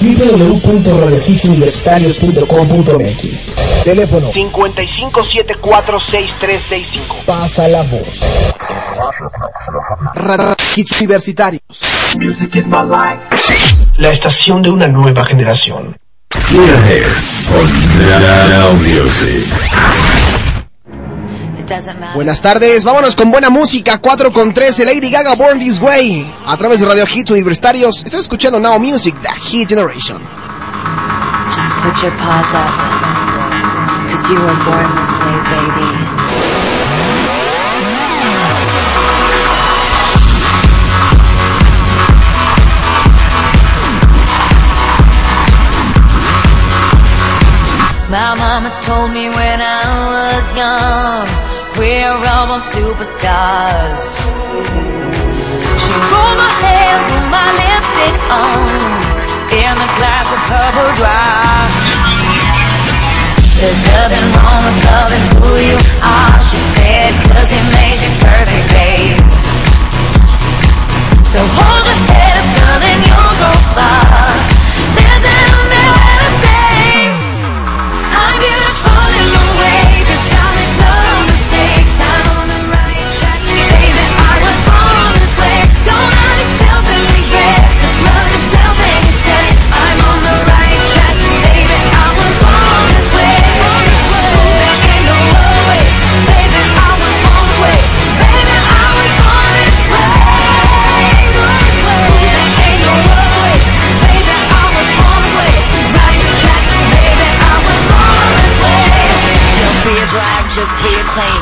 www.radiohitsuniversitarios.com.mx Teléfono 55746365. Pasa la voz. Radio Hits Universitarios. Music is my life. La estación de una nueva generación. Music. Buenas tardes, vámonos con buena música, 4 con 13, Lady Gaga Born This Way, a través de Radio Hits Universitarios. Estás escuchando Now Music, The Hit Generation. Just put your paws up, cause you were born this way, baby. My mama told me superstars. She rolled my hair, put my lipstick on, in a glass of purple dry. There's nothing wrong with loving who you are, she said, cause he made you perfect, babe. So hold your head up, and you'll go far.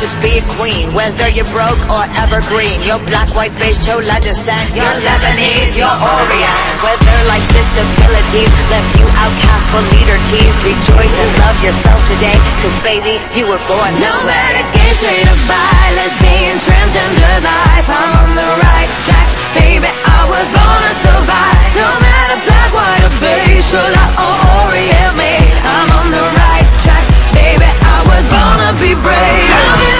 just be a queen. Whether you're broke or evergreen, you're black, white, beige, chola descent, you're Lebanese, you're Orient. Whether life's disabilities left you outcast but leader teased, rejoice and love yourself today, cause baby, you were born No this way. matter gay, straight or bi, lesbian, transgender life, I'm on the right track, baby. I was born to survive. No matter black, white or beige, chola or Orient, brave.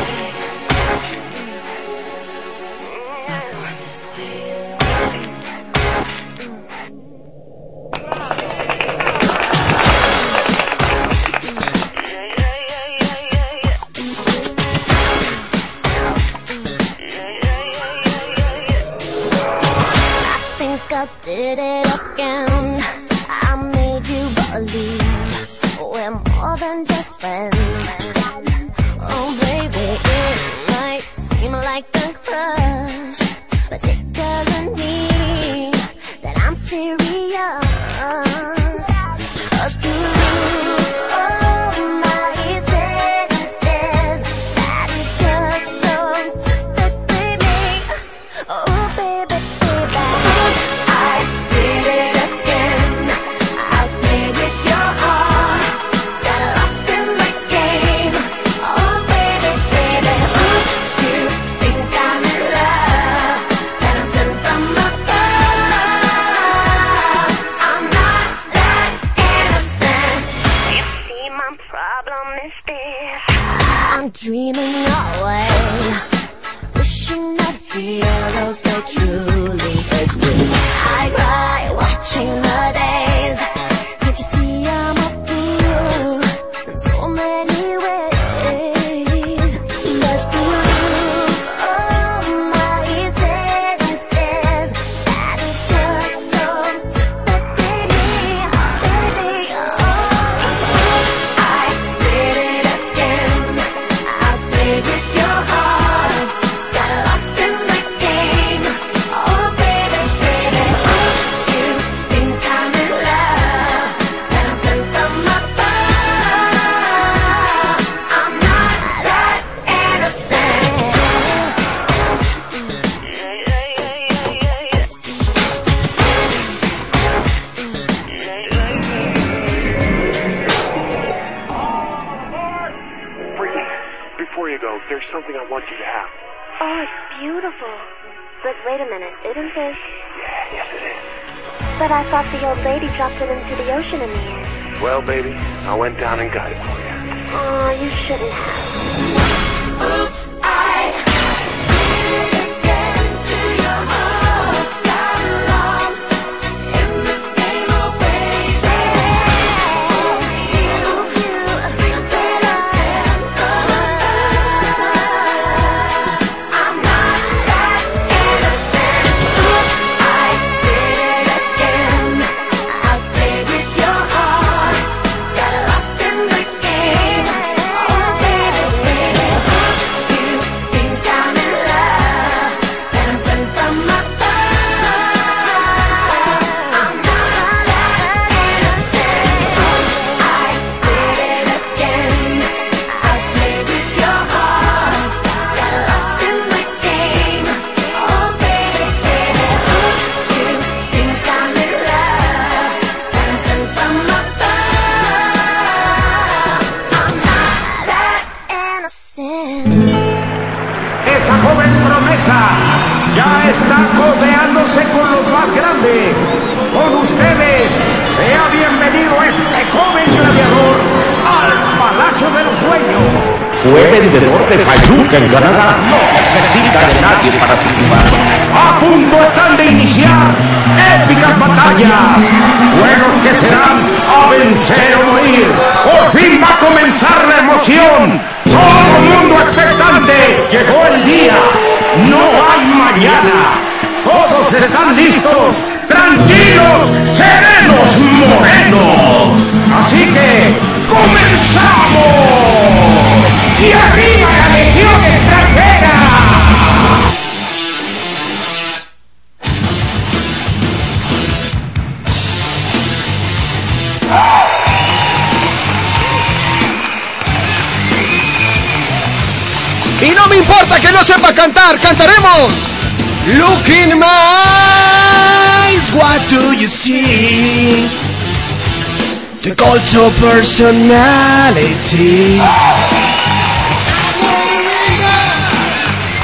personality.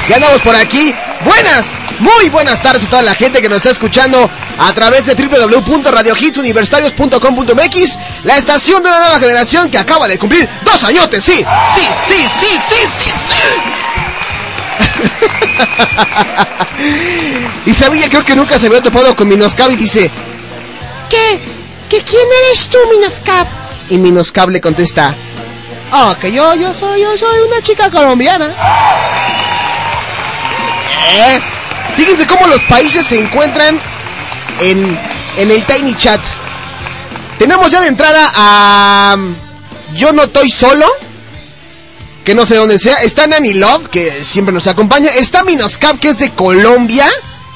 Ya por aquí. Buenas, muy buenas tardes a toda la gente que nos está escuchando a través de www.radiohitsuniversitarios.com.mx, la estación de una nueva generación que acaba de cumplir dos añotes. Sí, sí, sí, sí, sí, sí, sí. y sabía, creo que nunca se había topado con Minoscab y dice: ¿Qué? ¿Que quién eres tú, Minoscab? Y Minoscab le contesta, oh, que yo, yo soy, yo soy una chica colombiana. ¿Eh? Fíjense cómo los países se encuentran en, en el Tiny Chat. Tenemos ya de entrada a Yo no estoy solo, que no sé dónde sea. Está Nani Love, que siempre nos acompaña. Está Minoscap, que es de Colombia.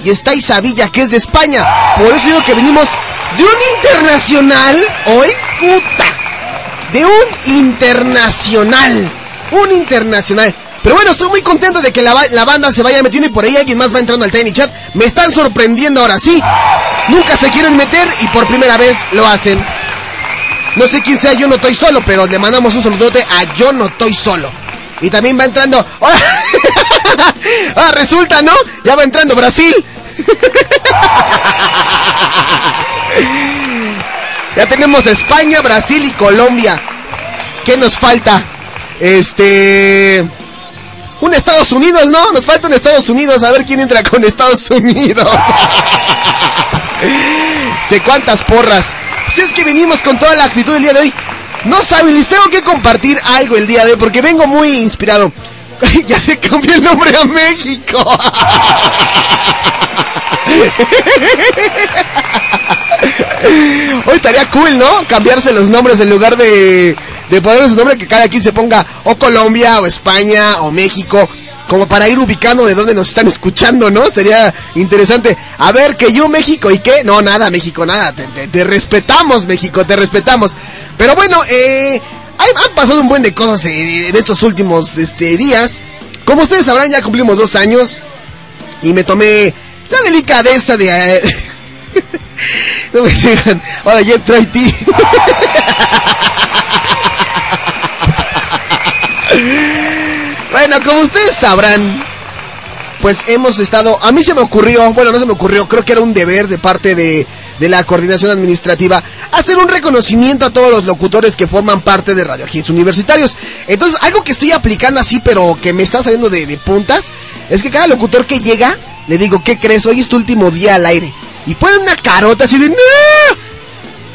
Y está Isabilla, que es de España. Por eso digo que venimos de un internacional hoy. Puta. De un internacional. Un internacional. Pero bueno, estoy muy contento de que la, la banda se vaya metiendo y por ahí alguien más va entrando al Tiny Chat. Me están sorprendiendo ahora sí. Nunca se quieren meter y por primera vez lo hacen. No sé quién sea, yo no estoy solo, pero le mandamos un saludote a Yo no estoy solo. Y también va entrando. ah, resulta, ¿no? Ya va entrando Brasil. ya tenemos España, Brasil y Colombia. ¿Qué nos falta? Este. Un Estados Unidos, ¿no? Nos falta un Estados Unidos. A ver quién entra con Estados Unidos. sé cuántas porras. Pues es que venimos con toda la actitud del día de hoy. No saben, les tengo que compartir algo el día de hoy porque vengo muy inspirado. ya se cambió el nombre a México. Hoy estaría cool, ¿no? Cambiarse los nombres en lugar de, de poner su nombre que cada quien se ponga o Colombia o España o México. Como para ir ubicando de dónde nos están escuchando, ¿no? Sería interesante. A ver, que yo México y qué. No, nada, México, nada. Te, respetamos, México, te respetamos. Pero bueno, eh, han pasado un buen de cosas en estos últimos este, días. Como ustedes sabrán, ya cumplimos dos años. Y me tomé la delicadeza de... eh, no me dejan. Ahora ya entró Haití. bueno, como ustedes sabrán, pues hemos estado... A mí se me ocurrió, bueno, no se me ocurrió, creo que era un deber de parte de, de la coordinación administrativa hacer un reconocimiento a todos los locutores que forman parte de Radio Hits Universitarios. Entonces, algo que estoy aplicando así, pero que me está saliendo de, de puntas, es que cada locutor que llega, le digo, ¿qué crees? Hoy es tu último día al aire. Y ponen una carota así de... "No".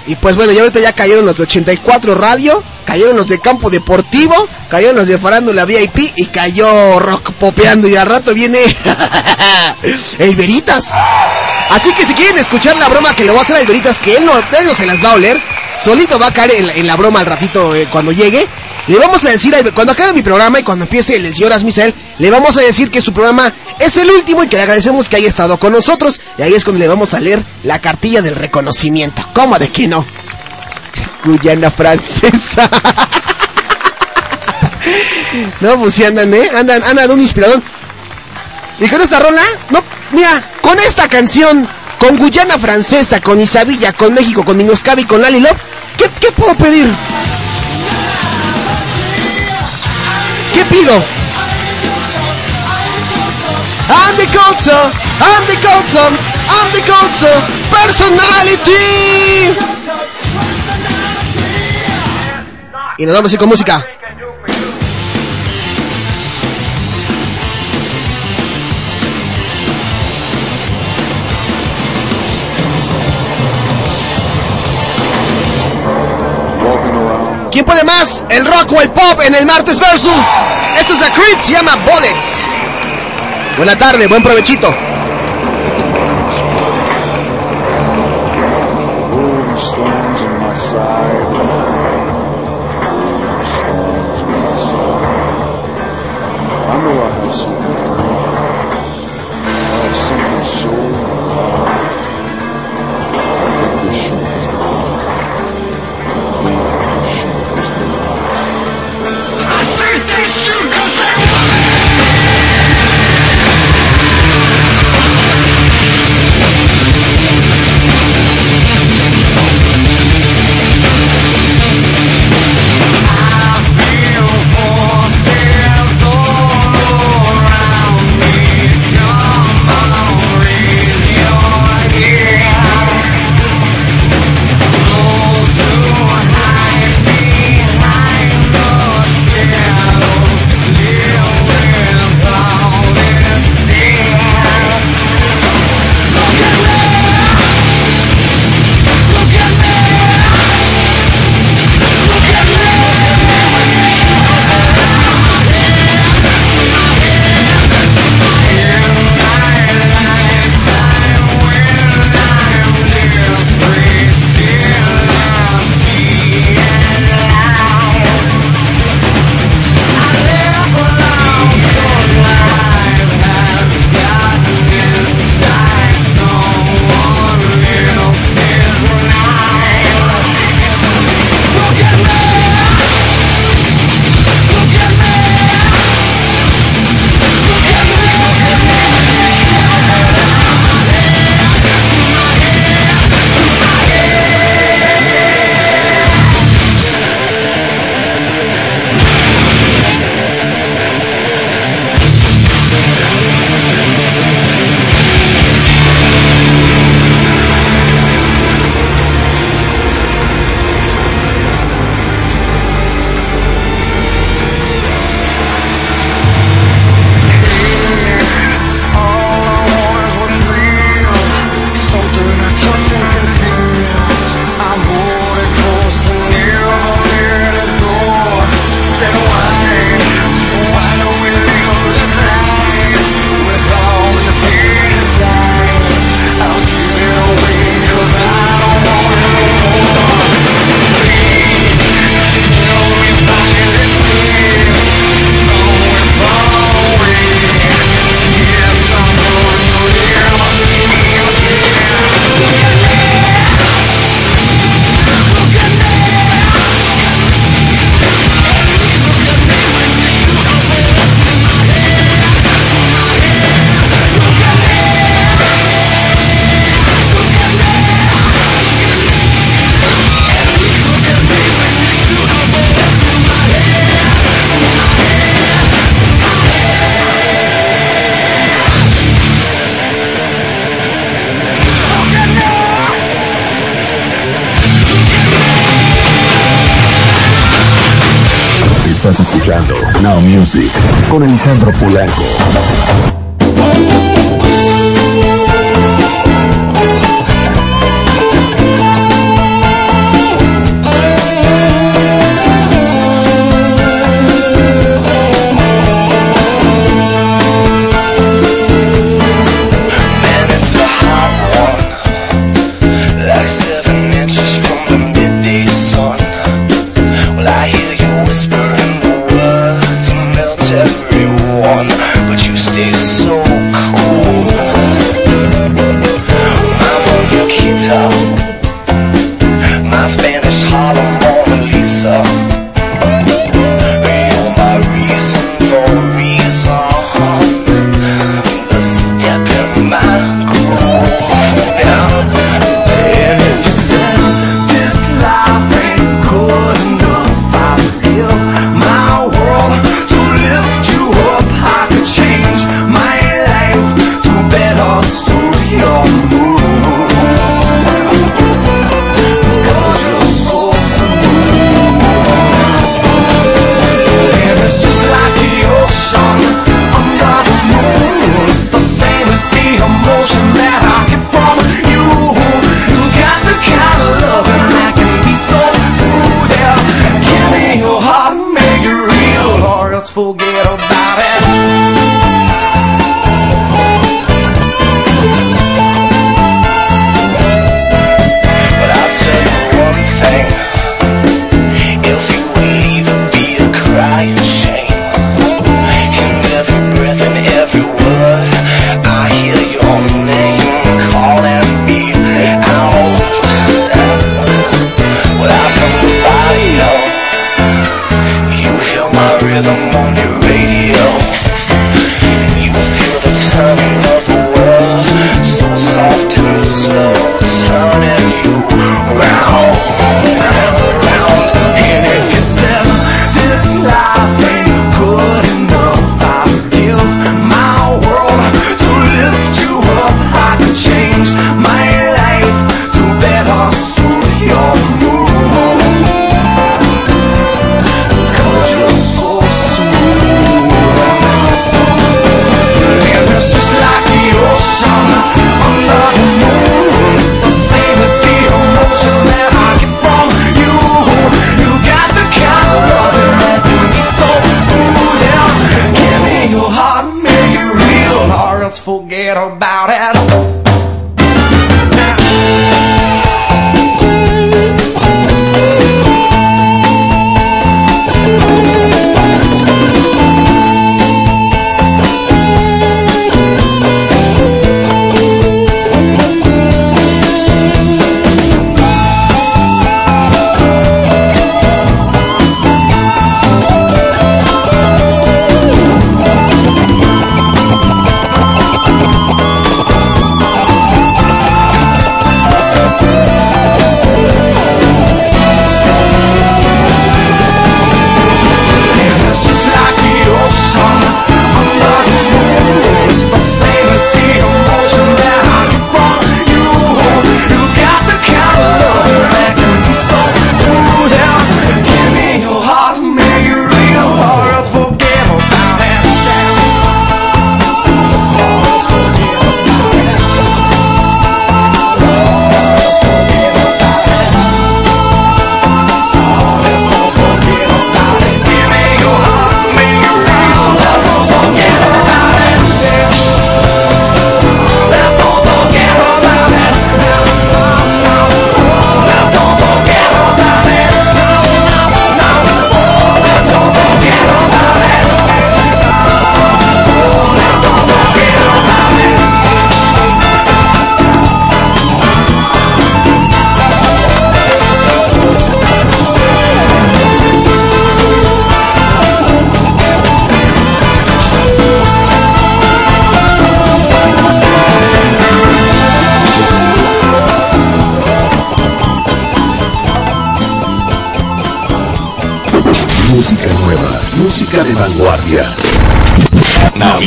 Y pues bueno, ya ahorita ya cayeron los de 84 Radio, cayeron los de Campo Deportivo, cayeron los de Farándula VIP y cayó Rock Popeando y al rato viene el Veritas. Así que si quieren escuchar la broma que le voy a hacer al Veritas, que él no, él se las va a oler, solito va a caer en la, en la broma al ratito eh, cuando llegue. Le vamos a decir, cuando acabe mi programa y cuando empiece el, señor Asmisael, le vamos a decir que su programa es el último y que le agradecemos que haya estado con nosotros. Y ahí es cuando le vamos a leer la cartilla del reconocimiento. ¿Cómo de que no? Guyana francesa. no, pues sí andan, ¿eh? Andan, andan un inspirador. Y con esta rola, no, mira, con esta canción, con Guyana francesa, con Isabilla, con México, con Minoscabi, con Lali Love, ¿qué, ¿qué puedo pedir? ¿Qué pido? I'm the culture, I'm the culture, I'm the culture, personality. Y nos vamos a ir con música. ¿El rock o el pop en el martes versus? Esto es The Creed, se llama Bullets. Buena tarde, buen provechito. Music con Alejandro Polanco.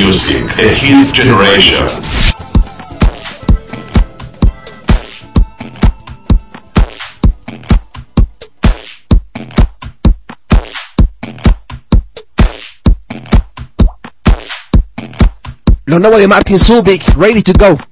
music, a hit generation. Lo nuevo de Martin Subic, ready to go.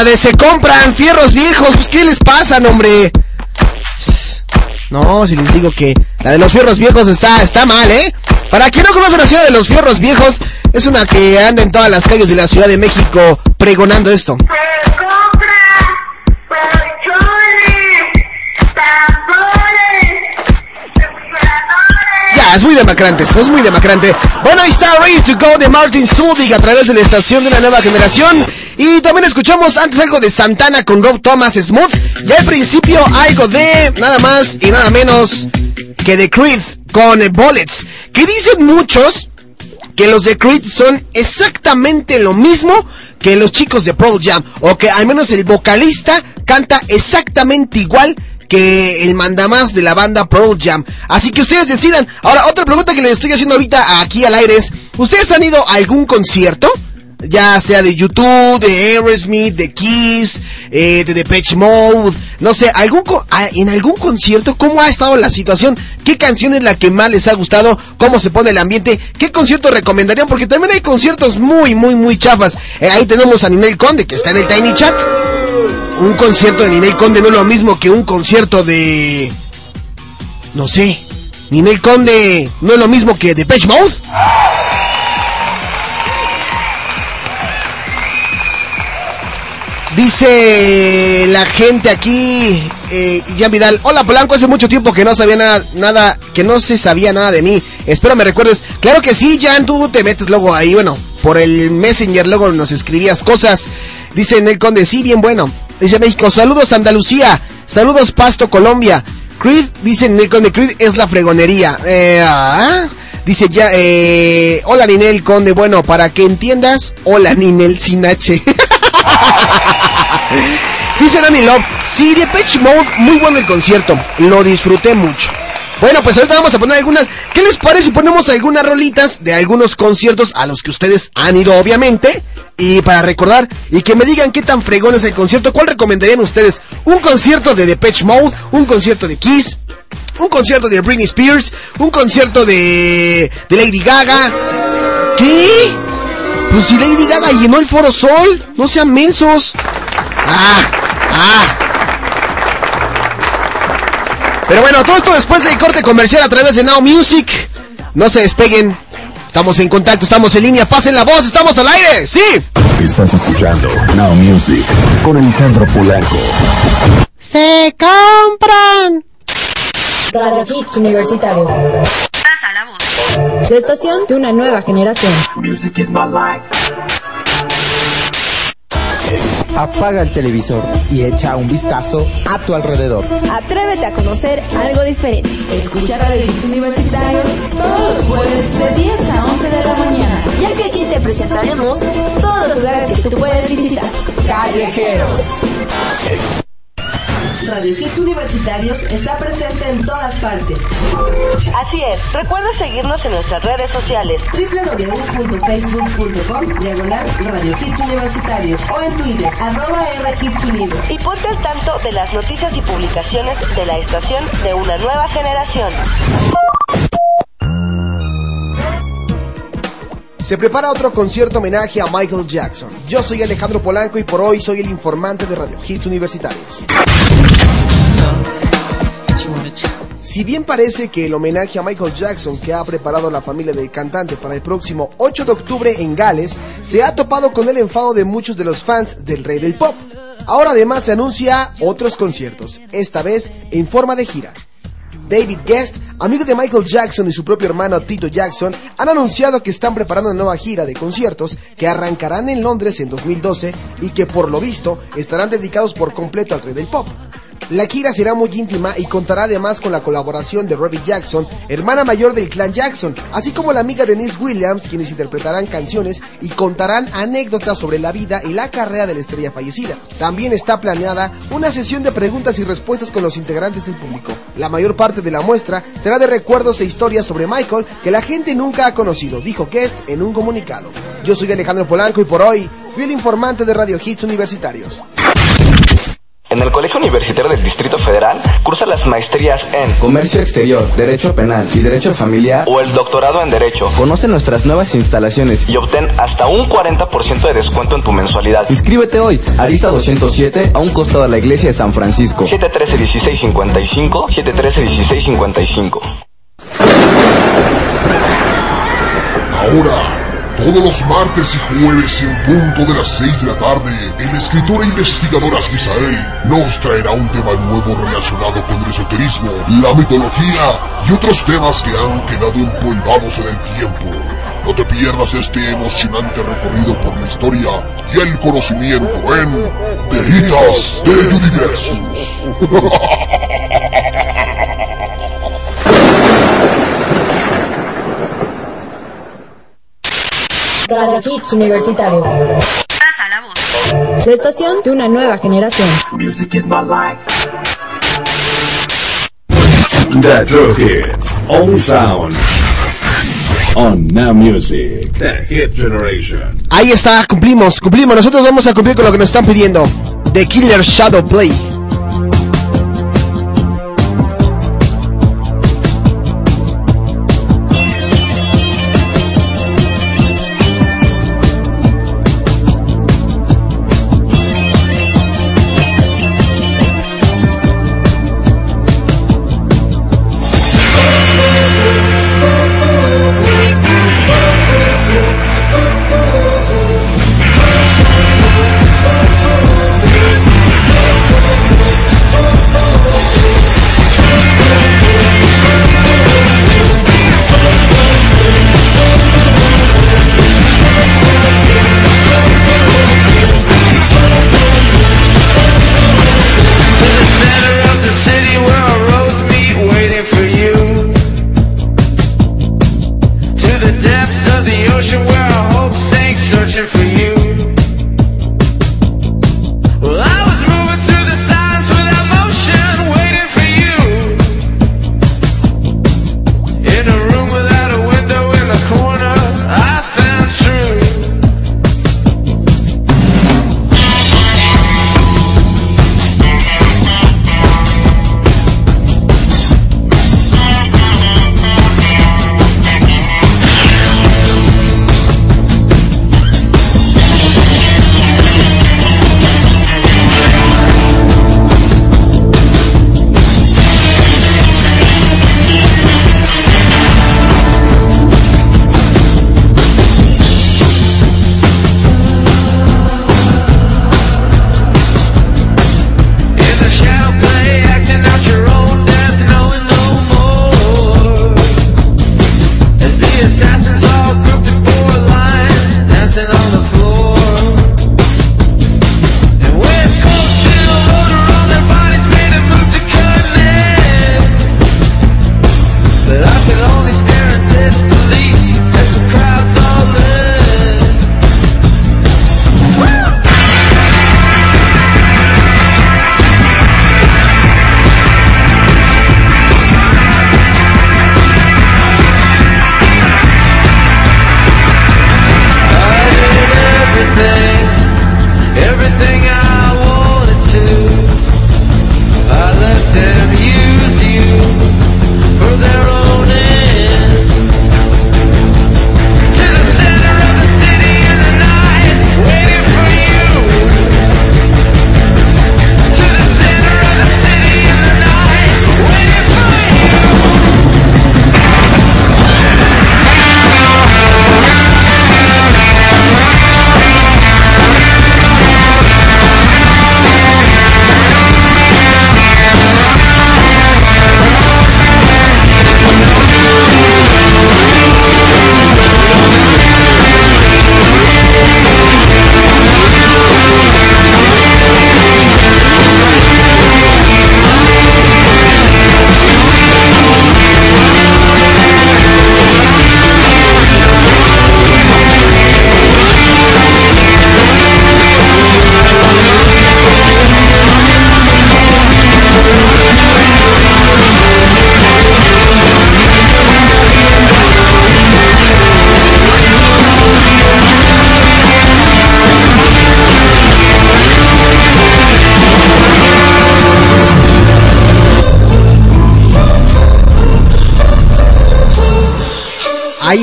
La de se compran fierros viejos? Pues, ¿qué les pasa, hombre? No, si les digo que la de los fierros viejos está, está mal, ¿eh? Para quien no conoce la ciudad de los fierros viejos, es una que anda en todas las calles de la Ciudad de México pregonando esto. Ya, es muy demacrante, eso es muy demacrante. Bueno, ahí está Ready to Go de Martin Zubik a través de la estación de la nueva generación. Y también escuchamos antes algo de Santana con Rob Thomas Smooth. Y al principio algo de nada más y nada menos que de Creed con Bullets. Que dicen muchos que los de Creed son exactamente lo mismo que los chicos de Pearl Jam. O que al menos el vocalista canta exactamente igual que el mandamás de la banda Pearl Jam. Así que ustedes decidan. Ahora, otra pregunta que les estoy haciendo ahorita aquí al aire es, ¿ustedes han ido a algún concierto? Ya sea de YouTube, de Aerosmith, de Kiss, eh, de Depeche Mode, no sé, algún co- a- en algún concierto, ¿cómo ha estado la situación? ¿Qué canción es la que más les ha gustado? ¿Cómo se pone el ambiente? ¿Qué concierto recomendarían? Porque también hay conciertos muy, muy, muy chafas. Eh, ahí tenemos a Ninel Conde, que está en el Tiny Chat. Un concierto de Ninel Conde no es lo mismo que un concierto de... No sé. Ninel Conde no es lo mismo que Depeche Mode. Dice la gente aquí, eh, Jan Vidal, hola Polanco, hace mucho tiempo que no sabía nada, nada, que no se sabía nada de mí. Espero me recuerdes. Claro que sí, Jan, tú te metes luego ahí, bueno, por el Messenger luego nos escribías cosas. Dice Nel Conde, sí, bien bueno. Dice México, saludos Andalucía, saludos Pasto, Colombia. Creed, dice Nel Conde, Creed es la fregonería. Eh, ah. Dice ya, eh, hola Ninel Conde, bueno, para que entiendas, hola Ninel sin H. Dice Nani Love, sí, Depeche Mode, muy bueno el concierto, lo disfruté mucho. Bueno, pues ahorita vamos a poner algunas. ¿Qué les parece si ponemos algunas rolitas de algunos conciertos a los que ustedes han ido, obviamente? Y para recordar, y que me digan qué tan fregón es el concierto, ¿cuál recomendarían ustedes? ¿Un concierto de Depeche Mode? ¿Un concierto de Kiss? ¿Un concierto de Britney Spears? ¿Un concierto de, de Lady Gaga? ¿Qué? Pues si Lady Gaga llenó el Foro Sol, no sean mensos. Ah, ah. Pero bueno, todo esto después del corte comercial a través de Now Music. No se despeguen. Estamos en contacto, estamos en línea. Pasen la voz, estamos al aire. Sí. Estás escuchando Now Music con Alejandro Polanco. Se compran. Radio Hits Universitarios. Pasa la voz. La estación de una nueva generación. Music is my life. Apaga el televisor y echa un vistazo a tu alrededor. Atrévete a conocer algo diferente. Escucha Radio Hits Universitarios todos los jueves de 10 a 11 de la mañana. Ya que aquí te presentaremos todos los lugares que tú puedes visitar. Callejeros. Radio Hits Universitarios está presente en todas partes. Así es, recuerda seguirnos en nuestras redes sociales. www.facebook.com diagonal Radio Hits Universitarios o en Twitter arroba R Hits Univ. Y ponte al tanto de las noticias y publicaciones de la estación de una nueva generación. Se prepara otro concierto homenaje a Michael Jackson. Yo soy Alejandro Polanco y por hoy soy el informante de Radio Hits Universitarios. Si bien parece que el homenaje a Michael Jackson que ha preparado la familia del cantante para el próximo 8 de octubre en Gales, se ha topado con el enfado de muchos de los fans del rey del pop. Ahora además se anuncia otros conciertos, esta vez en forma de gira. David Guest, amigo de Michael Jackson y su propio hermano Tito Jackson, han anunciado que están preparando una nueva gira de conciertos que arrancarán en Londres en 2012 y que por lo visto estarán dedicados por completo al rey del pop. La gira será muy íntima y contará además con la colaboración de Robbie Jackson, hermana mayor del clan Jackson, así como la amiga Denise Williams, quienes interpretarán canciones y contarán anécdotas sobre la vida y la carrera de la estrella fallecida. También está planeada una sesión de preguntas y respuestas con los integrantes del público. La mayor parte de la muestra será de recuerdos e historias sobre Michael que la gente nunca ha conocido, dijo Guest en un comunicado. Yo soy Alejandro Polanco y por hoy fui el informante de Radio Hits Universitarios. En el Colegio Universitario del Distrito Federal cursa las maestrías en Comercio Exterior, Derecho Penal y Derecho Familiar. o el doctorado en Derecho Conoce nuestras nuevas instalaciones. y obtén hasta un 40% de descuento en tu mensualidad. Inscríbete hoy, Arista 207, a un costado de la iglesia de San Francisco. 713-1655, 713-1655. Ahora, todos los martes y jueves en punto de las 6 de la tarde, el escritor e investigador Asquisael nos traerá un tema nuevo relacionado con el esoterismo, la mitología y otros temas que han quedado empolvados en el tiempo. No te pierdas este emocionante recorrido por la historia y el conocimiento en Días de Universus. Radio Hits Universitarios. Pasa la voz. La estación de una nueva generación. Music is my life. The True Hits. All sound. On Now Music. The Hit Generation. Ahí está, cumplimos, cumplimos. Nosotros vamos a cumplir con lo que nos están pidiendo. The Killer Shadow Play.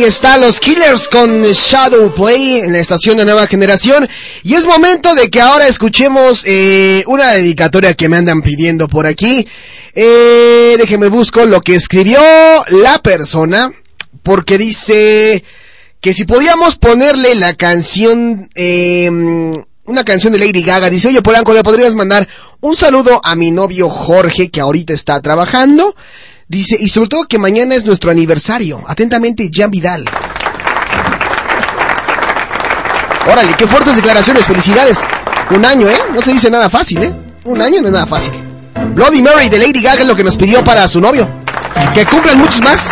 Está los Killers con Shadow Play en la estación de nueva generación. Y es momento de que ahora escuchemos eh, una dedicatoria que me andan pidiendo por aquí. Eh, déjenme busco lo que escribió la persona. Porque dice que si podíamos ponerle la canción, eh, una canción de Lady Gaga. Dice, oye Polanco, ¿le podrías mandar un saludo a mi novio Jorge que ahorita está trabajando? Dice, y sobre todo que mañana es nuestro aniversario. Atentamente, Jan Vidal. Órale, qué fuertes declaraciones, felicidades. Un año, ¿eh? No se dice nada fácil, ¿eh? Un año no es nada fácil. Bloody Mary de Lady Gaga es lo que nos pidió para su novio. Que cumplan muchos más.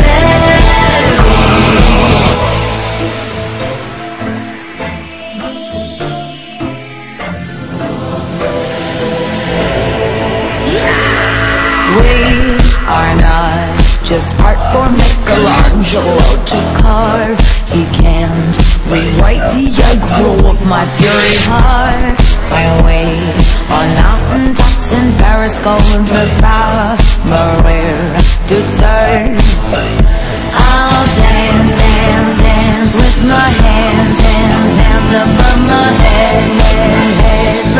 just art for Michelangelo to carve. He can't rewrite the aggro of my fury heart. I wait on mountain tops in Paris, going to Maria to turn. I'll dance, dance, dance with my hands, hands, hands above my head, head, head.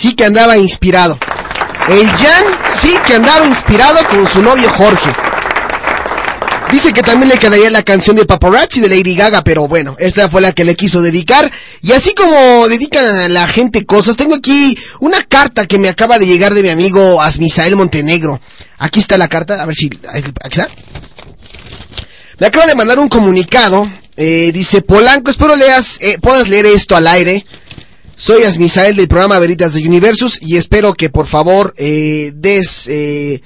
Sí que andaba inspirado. El Jan sí que andaba inspirado con su novio Jorge. Dice que también le quedaría la canción de Paparazzi de Lady Gaga, pero bueno, esta fue la que le quiso dedicar. Y así como dedican a la gente cosas, tengo aquí una carta que me acaba de llegar de mi amigo Asmisael Montenegro. Aquí está la carta, a ver si... Aquí está. Me acaba de mandar un comunicado. eh, dice, Polanco, espero leas, eh, puedas leer esto al aire. Soy Asmisael del programa Veritas de Universus y espero que por favor eh, des, eh,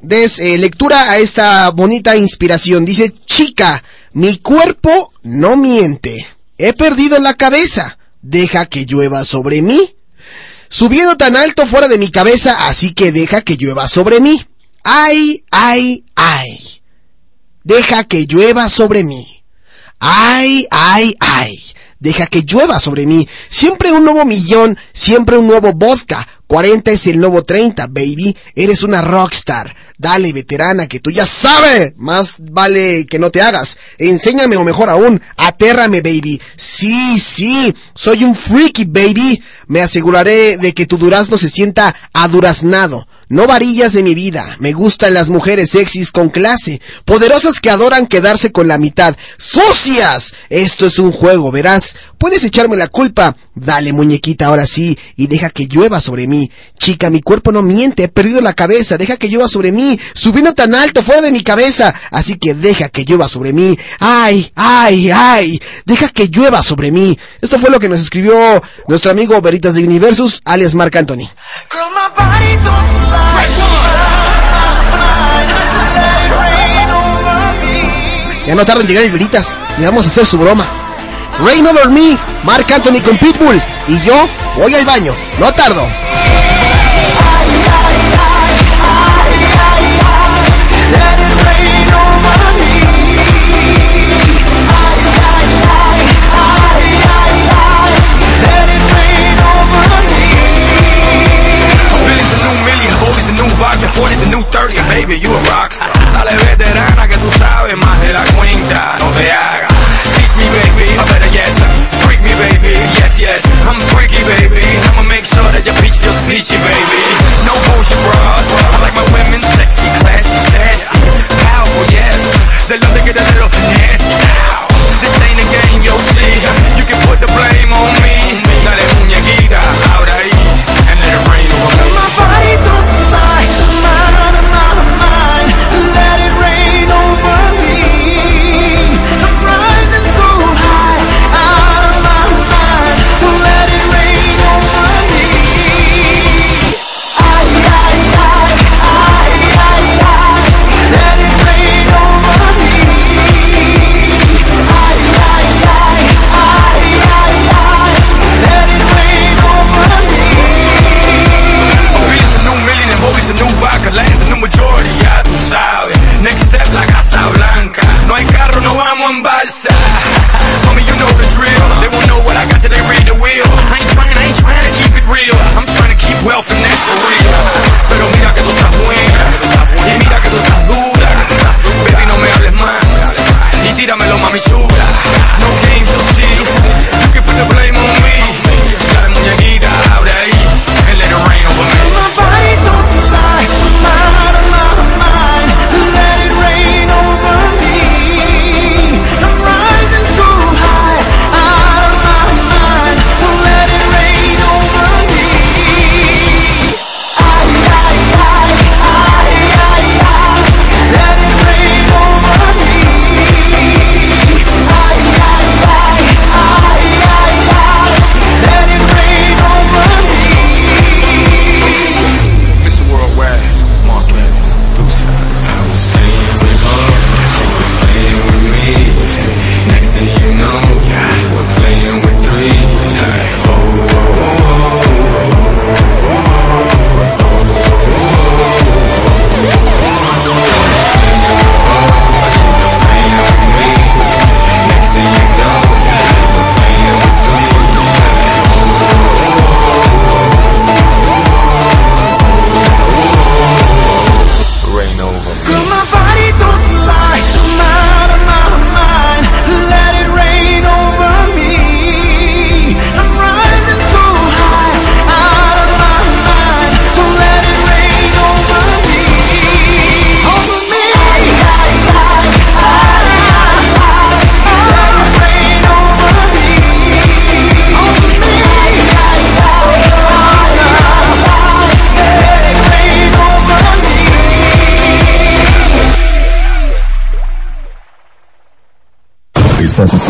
des eh, lectura a esta bonita inspiración. Dice, chica, mi cuerpo no miente. He perdido la cabeza. Deja que llueva sobre mí. Subiendo tan alto fuera de mi cabeza, así que deja que llueva sobre mí. Ay, ay, ay. Deja que llueva sobre mí. Ay, ay, ay. Deja que llueva sobre mí. Siempre un nuevo millón, siempre un nuevo vodka. 40 es el nuevo 30, baby. Eres una rockstar. Dale, veterana, que tú ya sabes. Más vale que no te hagas. Enséñame o mejor aún, atérrame, baby. Sí, sí, soy un freaky, baby. Me aseguraré de que tu durazno se sienta aduraznado. No varillas de mi vida. Me gustan las mujeres sexys con clase. Poderosas que adoran quedarse con la mitad. ¡Sucias! Esto es un juego, verás. Puedes echarme la culpa. Dale, muñequita, ahora sí. Y deja que llueva sobre mí. Chica, mi cuerpo no miente. He perdido la cabeza. Deja que llueva sobre mí. Subiendo tan alto fuera de mi cabeza. Así que deja que llueva sobre mí. ¡Ay, ay, ay! Deja que llueva sobre mí. Esto fue lo que nos escribió nuestro amigo Veritas de Universus, alias Marc Anthony. Ya no tarda en llegar el Veritas. Le vamos a hacer su broma. Rain Over Me, Marc Anthony con Pitbull. Y yo voy al baño. No tardo. Let it rain over me. Ay, ay, ay, ay, ay, ay. Let it rain over me. Billy's a new million, Bobby's a new vodka, 40's a new 30, and baby, you a rockstar. Dale veterana que tú sabes más de la cuenta, no. Yes, I'm freaky, baby. I'ma make sure that your peach feels peachy, baby. No bullshit bras, I like my women sexy, classy, sassy, powerful, yes. They love to get a little nasty. This ain't a game, yo, see. You can put the blame on me. You know the drill. They won't know what I got till they read the wheel. I ain't trying, I ain't trying to keep it real. I'm trying to keep wealth and that's for real. Pero mira que tú estás buena. Y mira que tú estás dura. Baby, no me hables más. Mami chula. No games,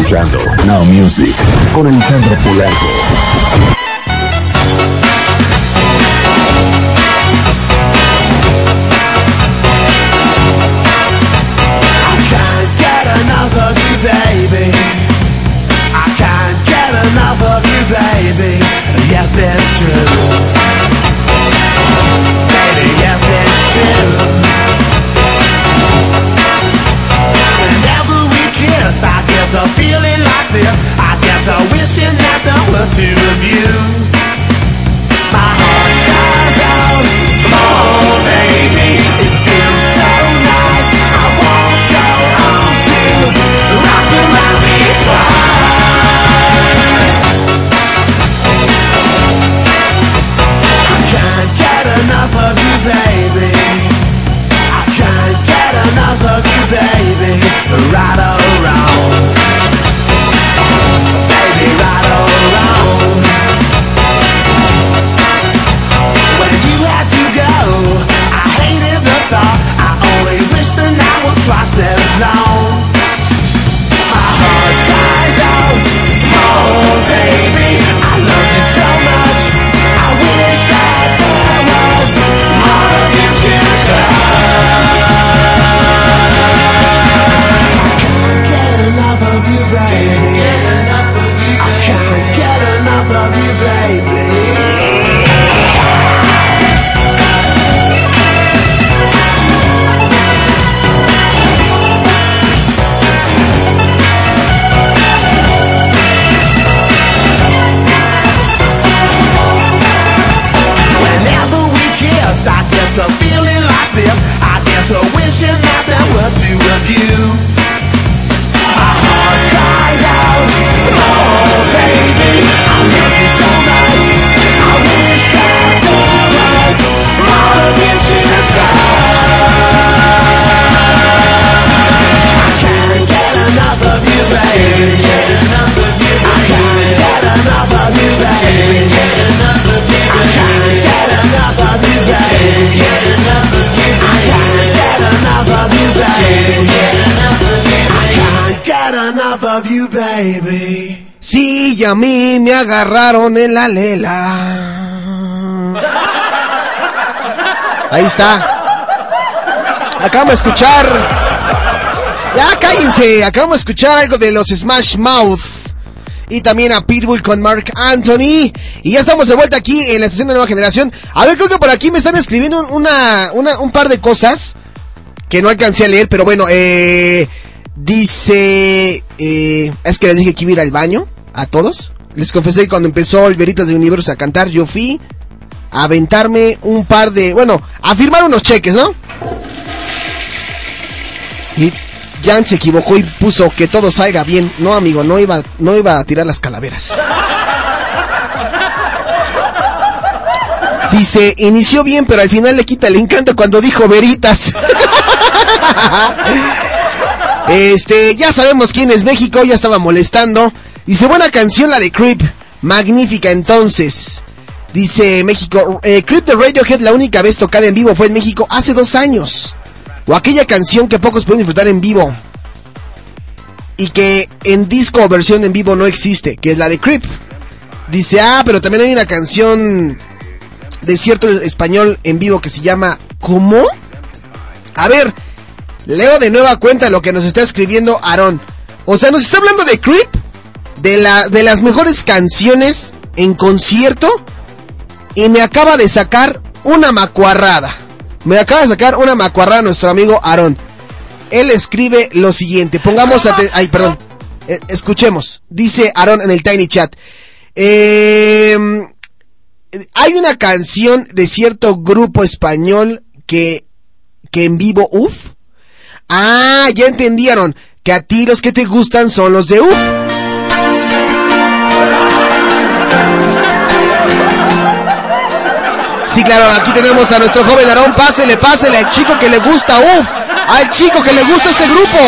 escuchando Now Music con Alejandro Polanco. A mí me agarraron en la lela. Ahí está. Acabamos de escuchar. Ya cállense. Acabamos de escuchar algo de los Smash Mouth. Y también a Pitbull con Mark Anthony. Y ya estamos de vuelta aquí en la estación de Nueva Generación. A ver, creo que por aquí me están escribiendo una, una- un par de cosas que no alcancé a leer, pero bueno, eh, dice, eh, es que les dije que iba a ir al baño a todos. Les confesé que cuando empezó el Veritas de Universo a cantar, yo fui a aventarme un par de, bueno, a firmar unos cheques, ¿no? Y Jan se equivocó y puso que todo salga bien. No, amigo, no iba, no iba a tirar las calaveras. Dice, inició bien, pero al final le quita el encanto cuando dijo Veritas. este, ya sabemos quién es México, ya estaba molestando. Dice, buena canción la de Creep. Magnífica entonces. Dice México, eh, Creep de Radiohead la única vez tocada en vivo fue en México hace dos años. O aquella canción que pocos pueden disfrutar en vivo. Y que en disco o versión en vivo no existe, que es la de Creep. Dice, ah, pero también hay una canción de cierto español en vivo que se llama ¿Cómo? A ver, leo de nueva cuenta lo que nos está escribiendo Aarón. O sea, nos está hablando de Creep, de, la, de las mejores canciones en concierto, y me acaba de sacar una macuarrada. Me acaba de sacar una macuarrada nuestro amigo Aarón. Él escribe lo siguiente, pongamos Ay, perdón. Eh, escuchemos. Dice Aarón en el Tiny Chat. Eh, hay una canción de cierto grupo español que, que en vivo, uff. Ah, ya entendieron. Que a ti los que te gustan son los de uff. Sí, claro, aquí tenemos a nuestro joven Aarón. Pásele, pásele al chico que le gusta. Uf, al chico que le gusta este grupo.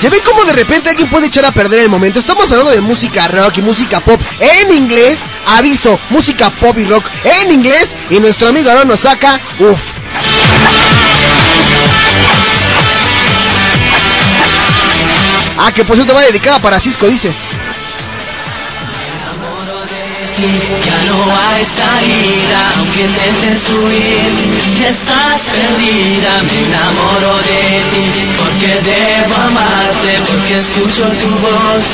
Ya ven cómo de repente alguien puede echar a perder el momento. Estamos hablando de música rock y música pop en inglés. Aviso, música pop y rock en inglés. Y nuestro amigo Aaron nos saca, uff. Ah, que por cierto va dedicada para Cisco, dice. Ya no hay salida, aunque intentes huir, estás perdida, me enamoro de ti, porque debo amarte, porque escucho tu voz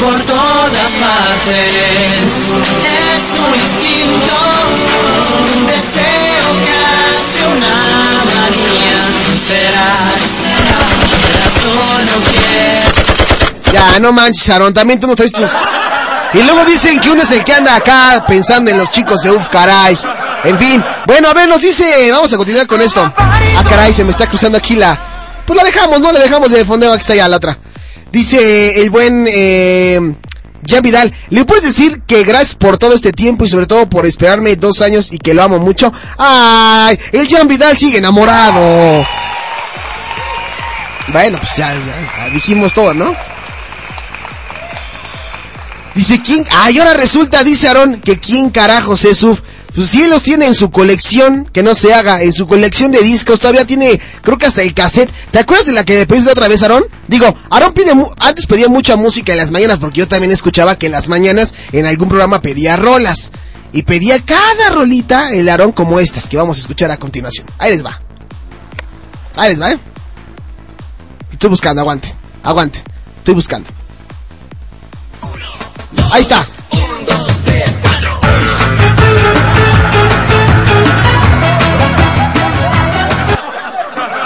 por todas partes. Es un instinto, un deseo casi una manía, serás, serás solo que Ya, no manches, Aaron, también tú no traes. Y luego dicen que uno es el que anda acá pensando en los chicos de UF, caray. En fin, bueno, a ver, nos dice, vamos a continuar con esto. Ah, caray, se me está cruzando aquí la... Pues la dejamos, ¿no? La dejamos de fondeo, aquí está ya la otra. Dice el buen eh, Jan Vidal, ¿le puedes decir que gracias por todo este tiempo y sobre todo por esperarme dos años y que lo amo mucho? ¡Ay! El Jan Vidal sigue enamorado. Bueno, pues ya, dijimos todo, ¿no? Dice, ¿quién? Ah, y ahora resulta, dice Aarón, que quién carajos es Uf. Pues él los tiene en su colección, que no se haga, en su colección de discos, todavía tiene, creo que hasta el cassette. ¿Te acuerdas de la que pediste otra vez, Aarón? Digo, Aarón pide, antes pedía mucha música en las mañanas, porque yo también escuchaba que en las mañanas en algún programa pedía rolas. Y pedía cada rolita el Aarón como estas, que vamos a escuchar a continuación. Ahí les va. Ahí les va, ¿eh? Estoy buscando, aguanten, aguanten. Estoy buscando. Ahí está.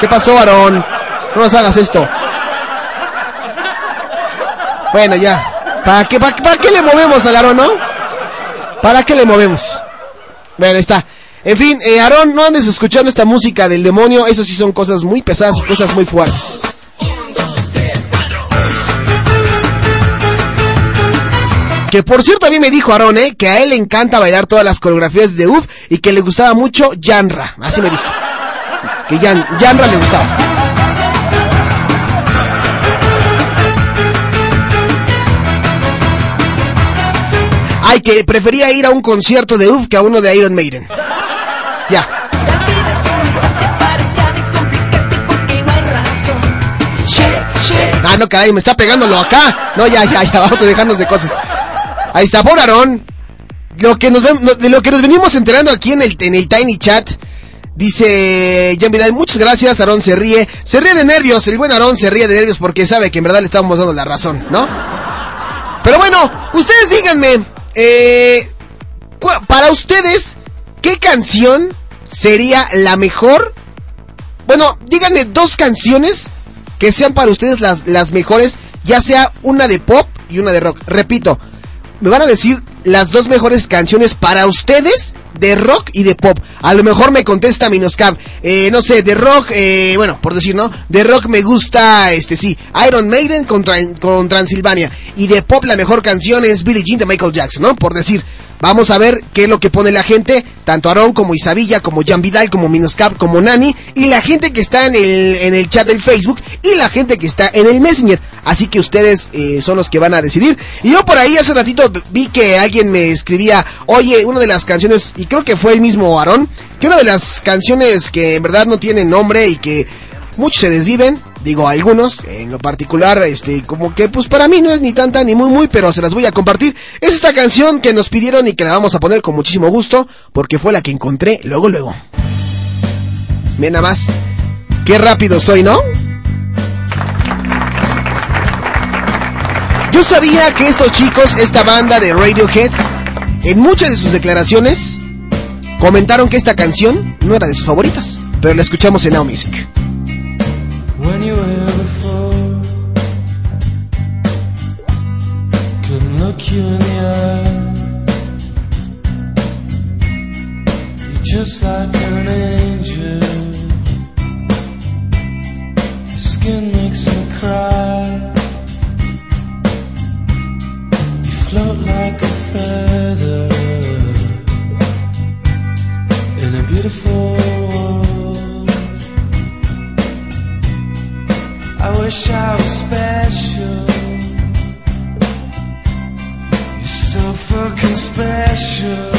¿Qué pasó, Aarón? No nos hagas esto. Bueno, ya. ¿Para qué, para, para qué le movemos al Aarón, no? ¿Para qué le movemos? Bueno, ahí está. En fin, eh, Aarón, no andes escuchando esta música del demonio. Eso sí son cosas muy pesadas y cosas muy fuertes. Que por cierto a mí me dijo Aarón, ¿eh? Que a él le encanta bailar todas las coreografías de UF y que le gustaba mucho Janra. Así me dijo. Que Jan, Janra le gustaba. Ay, que prefería ir a un concierto de UF que a uno de Iron Maiden. Ya. Ah, no, caray, me está pegándolo acá. No, ya, ya, ya, vamos a dejarnos de cosas. Ahí está, por Aarón. Lo que nos de lo que nos venimos enterando aquí en el, en el Tiny Chat. Dice Jan Vidal, muchas gracias, Aarón se ríe. Se ríe de nervios, el buen Aarón se ríe de nervios porque sabe que en verdad le estamos dando la razón, ¿no? Pero bueno, ustedes díganme, eh, para ustedes, ¿qué canción sería la mejor? Bueno, díganme dos canciones que sean para ustedes las, las mejores, ya sea una de pop y una de rock. Repito, me van a decir las dos mejores canciones para ustedes de rock y de pop. A lo mejor me contesta Minoscap. Eh, no sé, de rock, eh, bueno, por decir, ¿no? De rock me gusta, este sí, Iron Maiden con Transilvania. Y de pop la mejor canción es Billie Jean de Michael Jackson, ¿no? Por decir. Vamos a ver qué es lo que pone la gente, tanto Aarón como Isabilla, como Jan Vidal, como Minoscap, como Nani, y la gente que está en el, en el chat del Facebook, y la gente que está en el Messenger. Así que ustedes eh, son los que van a decidir. Y yo por ahí hace ratito vi que alguien me escribía, oye, una de las canciones, y creo que fue el mismo Aarón, que una de las canciones que en verdad no tienen nombre y que muchos se desviven, digo algunos, en lo particular, este, como que pues para mí no es ni tanta ni muy muy, pero se las voy a compartir. Es esta canción que nos pidieron y que la vamos a poner con muchísimo gusto, porque fue la que encontré luego luego. Ven nada más, qué rápido soy, ¿no? Yo sabía que estos chicos, esta banda de Radiohead, en muchas de sus declaraciones, comentaron que esta canción no era de sus favoritas, pero la escuchamos en Now Music. When you were before. Couldn't look you in the eye. You're just like an angel. Your skin makes me cry. You float like a feather In a beautiful wish I was special. You're so fucking special.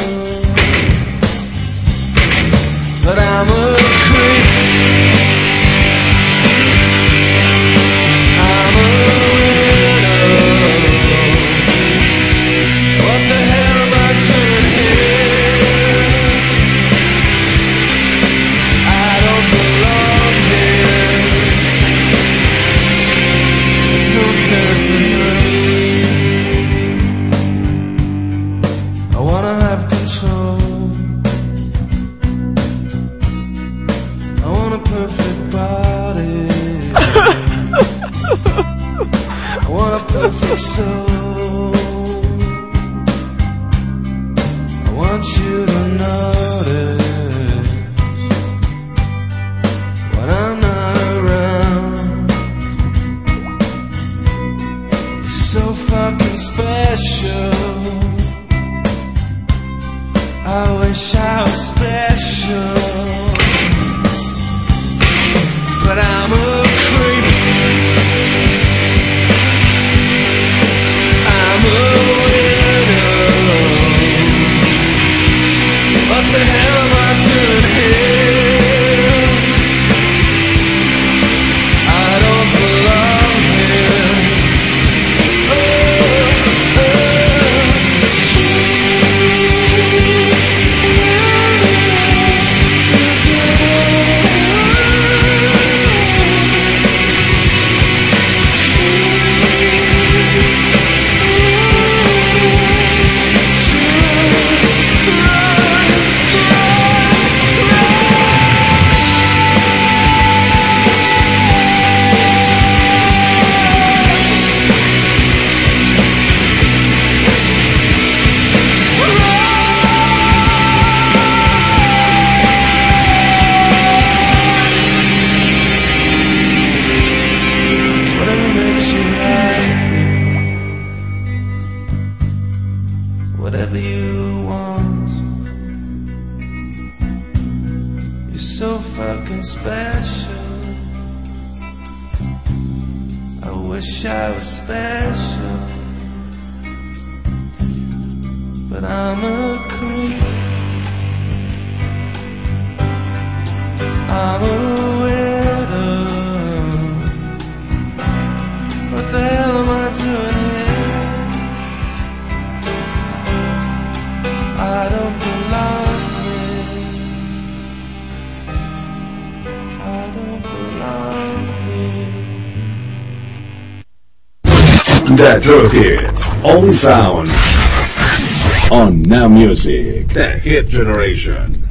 But I'm a creep. sou. that drove hits. Only sound on Now Music. The Hit Generation.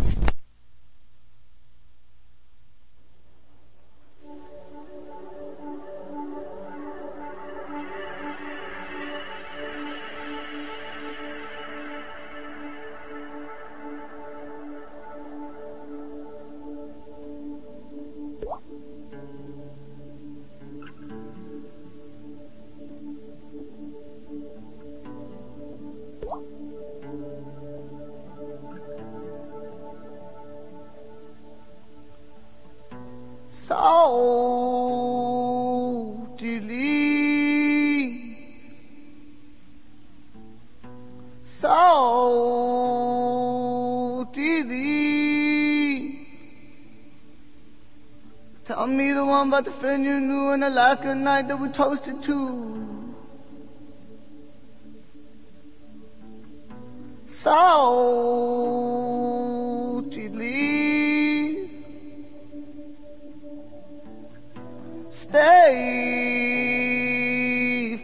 about the friend you knew in Alaska night that we toasted to. Saltedly. Stay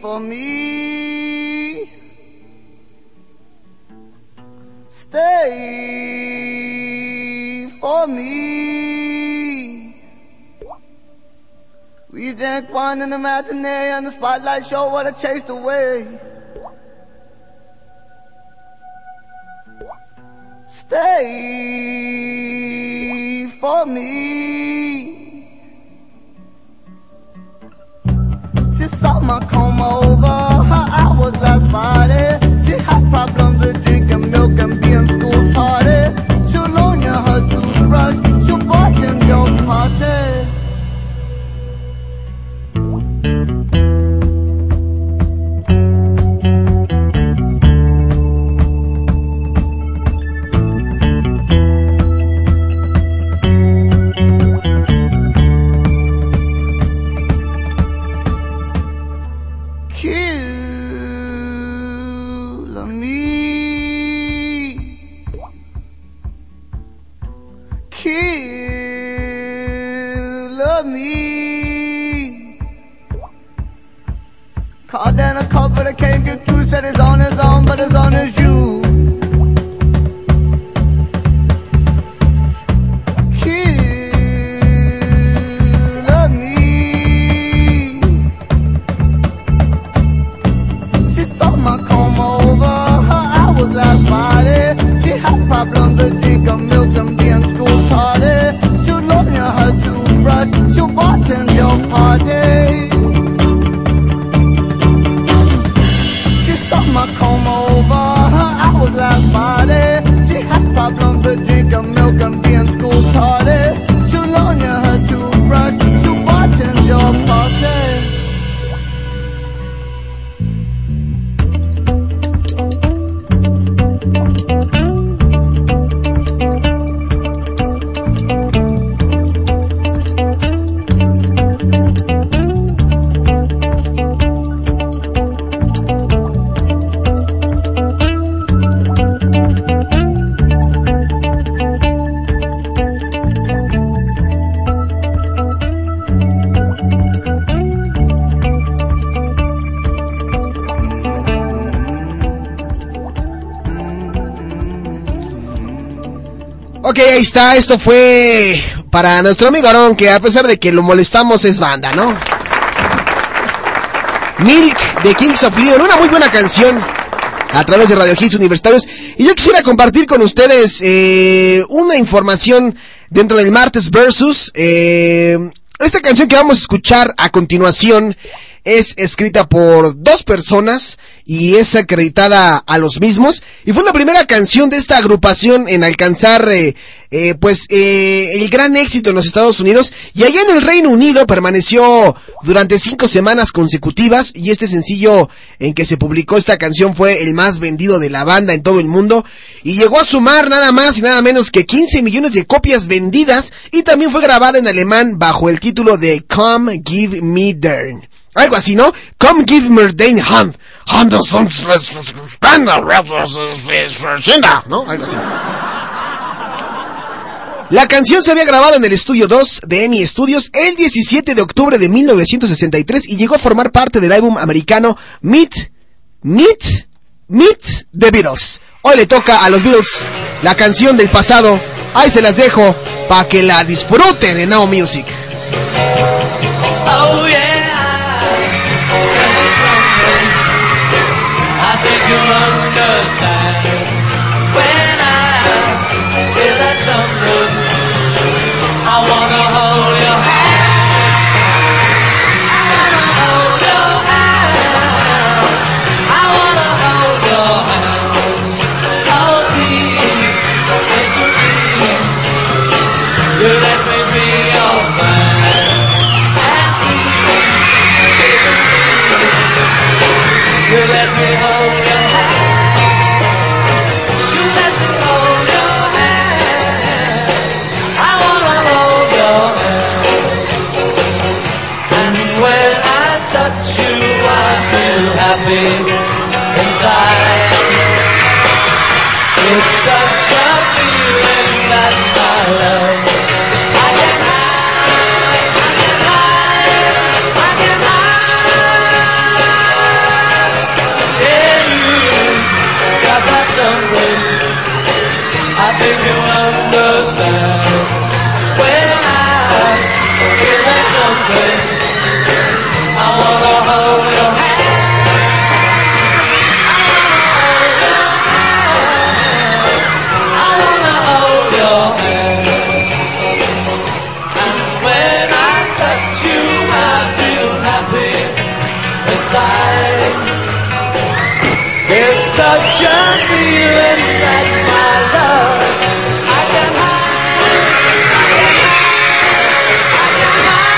for me. Stay for me. drink wine the imaginary and the spotlight show what I chased away. Stay for me. Esto fue para nuestro amigo Aaron, que a pesar de que lo molestamos es banda, ¿no? Milk de Kings of Leon, una muy buena canción a través de Radio Hits Universitarios. Y yo quisiera compartir con ustedes eh, una información dentro del martes versus. eh, esta canción que vamos a escuchar a continuación es escrita por dos personas y es acreditada a los mismos y fue la primera canción de esta agrupación en alcanzar eh, eh, pues eh, el gran éxito en los Estados Unidos y allá en el Reino Unido permaneció durante cinco semanas consecutivas y este sencillo en que se publicó esta canción fue el más vendido de la banda en todo el mundo y llegó a sumar nada más y nada menos que 15 millones de copias vendidas y también fue grabada en alemán bajo el título de Come Give Me Dern. Algo así, ¿no? Come give me den hand. Hand of some ¿no? Algo así. La canción se había grabado en el estudio 2 de EMI Studios el 17 de octubre de 1963 y llegó a formar parte del álbum americano Meet, Meet, Meet the Beatles. Hoy le toca a los Beatles la canción del pasado. Ahí se las dejo para que la disfruten en Now Music. Oh yeah. It's such a feeling that my love I can hide, I can hide, I can hide.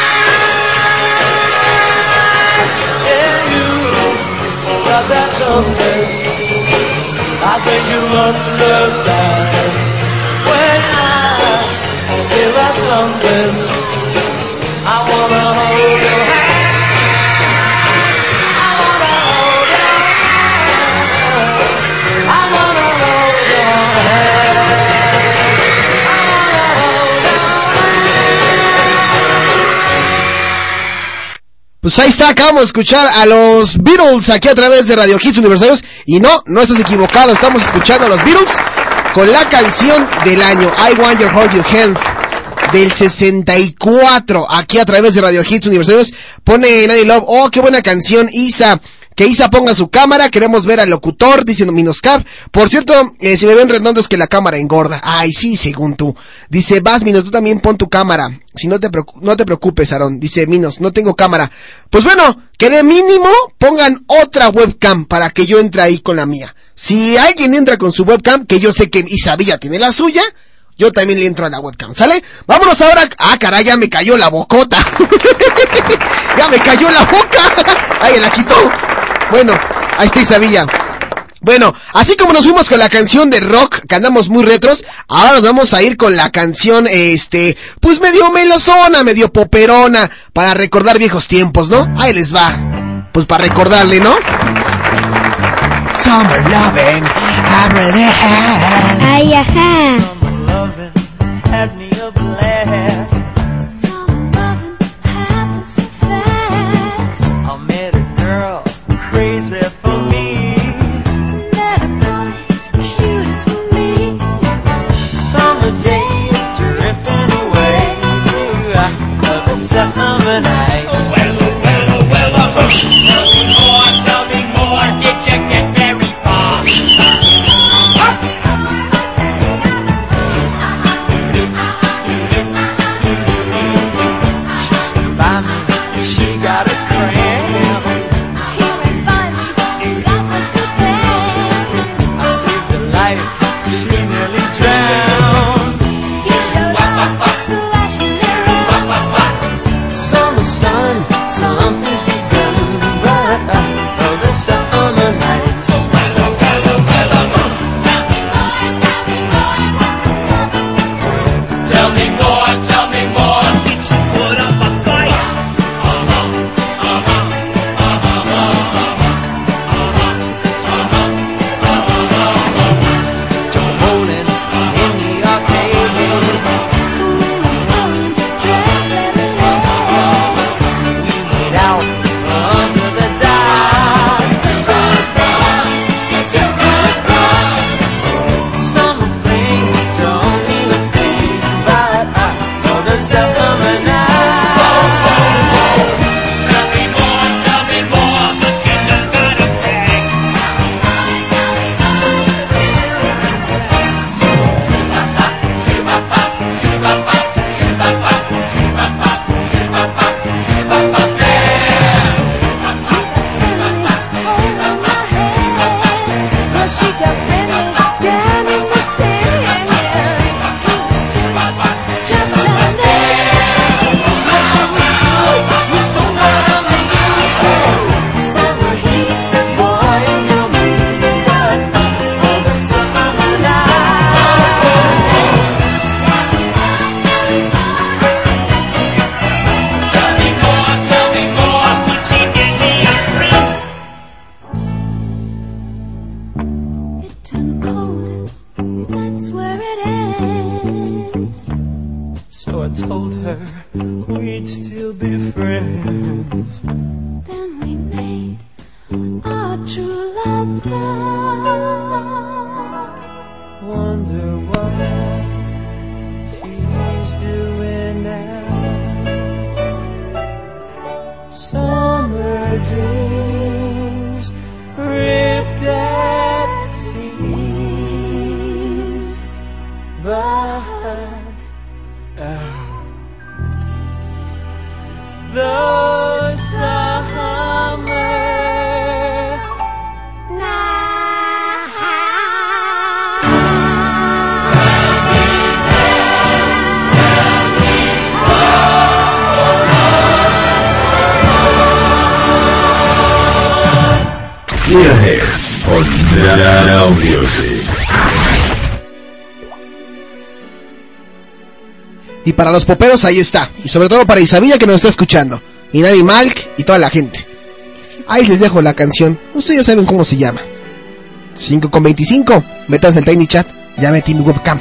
Yeah, you that something. I think you understand when I feel that something. Pues ahí está, acabamos de escuchar a los Beatles aquí a través de Radio Hits Universarios. Y no, no estás equivocado, estamos escuchando a los Beatles con la canción del año I Want Your Hold Your Hand del 64 aquí a través de Radio Hits Universarios. Pone Nanny Love, oh, qué buena canción, Isa. Que Isa ponga su cámara, queremos ver al locutor, dice Minoscap. Por cierto, eh, si me ven redondo es que la cámara engorda. Ay, sí, según tú. Dice, vas, Minos, tú también pon tu cámara. Si no te, no te preocupes, Aarón. Dice Minos, no tengo cámara. Pues bueno, que de mínimo pongan otra webcam para que yo entre ahí con la mía. Si alguien entra con su webcam, que yo sé que Isabella tiene la suya, yo también le entro a la webcam, ¿sale? Vámonos ahora. Ah, caray, ya me cayó la bocota. ya me cayó la boca. Ahí la quitó. Bueno, ahí está Isabella. Bueno, así como nos fuimos con la canción de rock, que andamos muy retros, ahora nos vamos a ir con la canción, este, pues medio melosona, medio poperona, para recordar viejos tiempos, ¿no? Ahí les va. Pues para recordarle, ¿no? Summer loving, Ay, ajá. had me a blast. Self-domination para los poperos ahí está. Y sobre todo para Isabella que nos está escuchando. Y Nadie Malk y toda la gente. Ahí les dejo la canción. Ustedes ya saben cómo se llama. 5 con 25. Métanse al Tiny Chat. Ya metí mi webcam.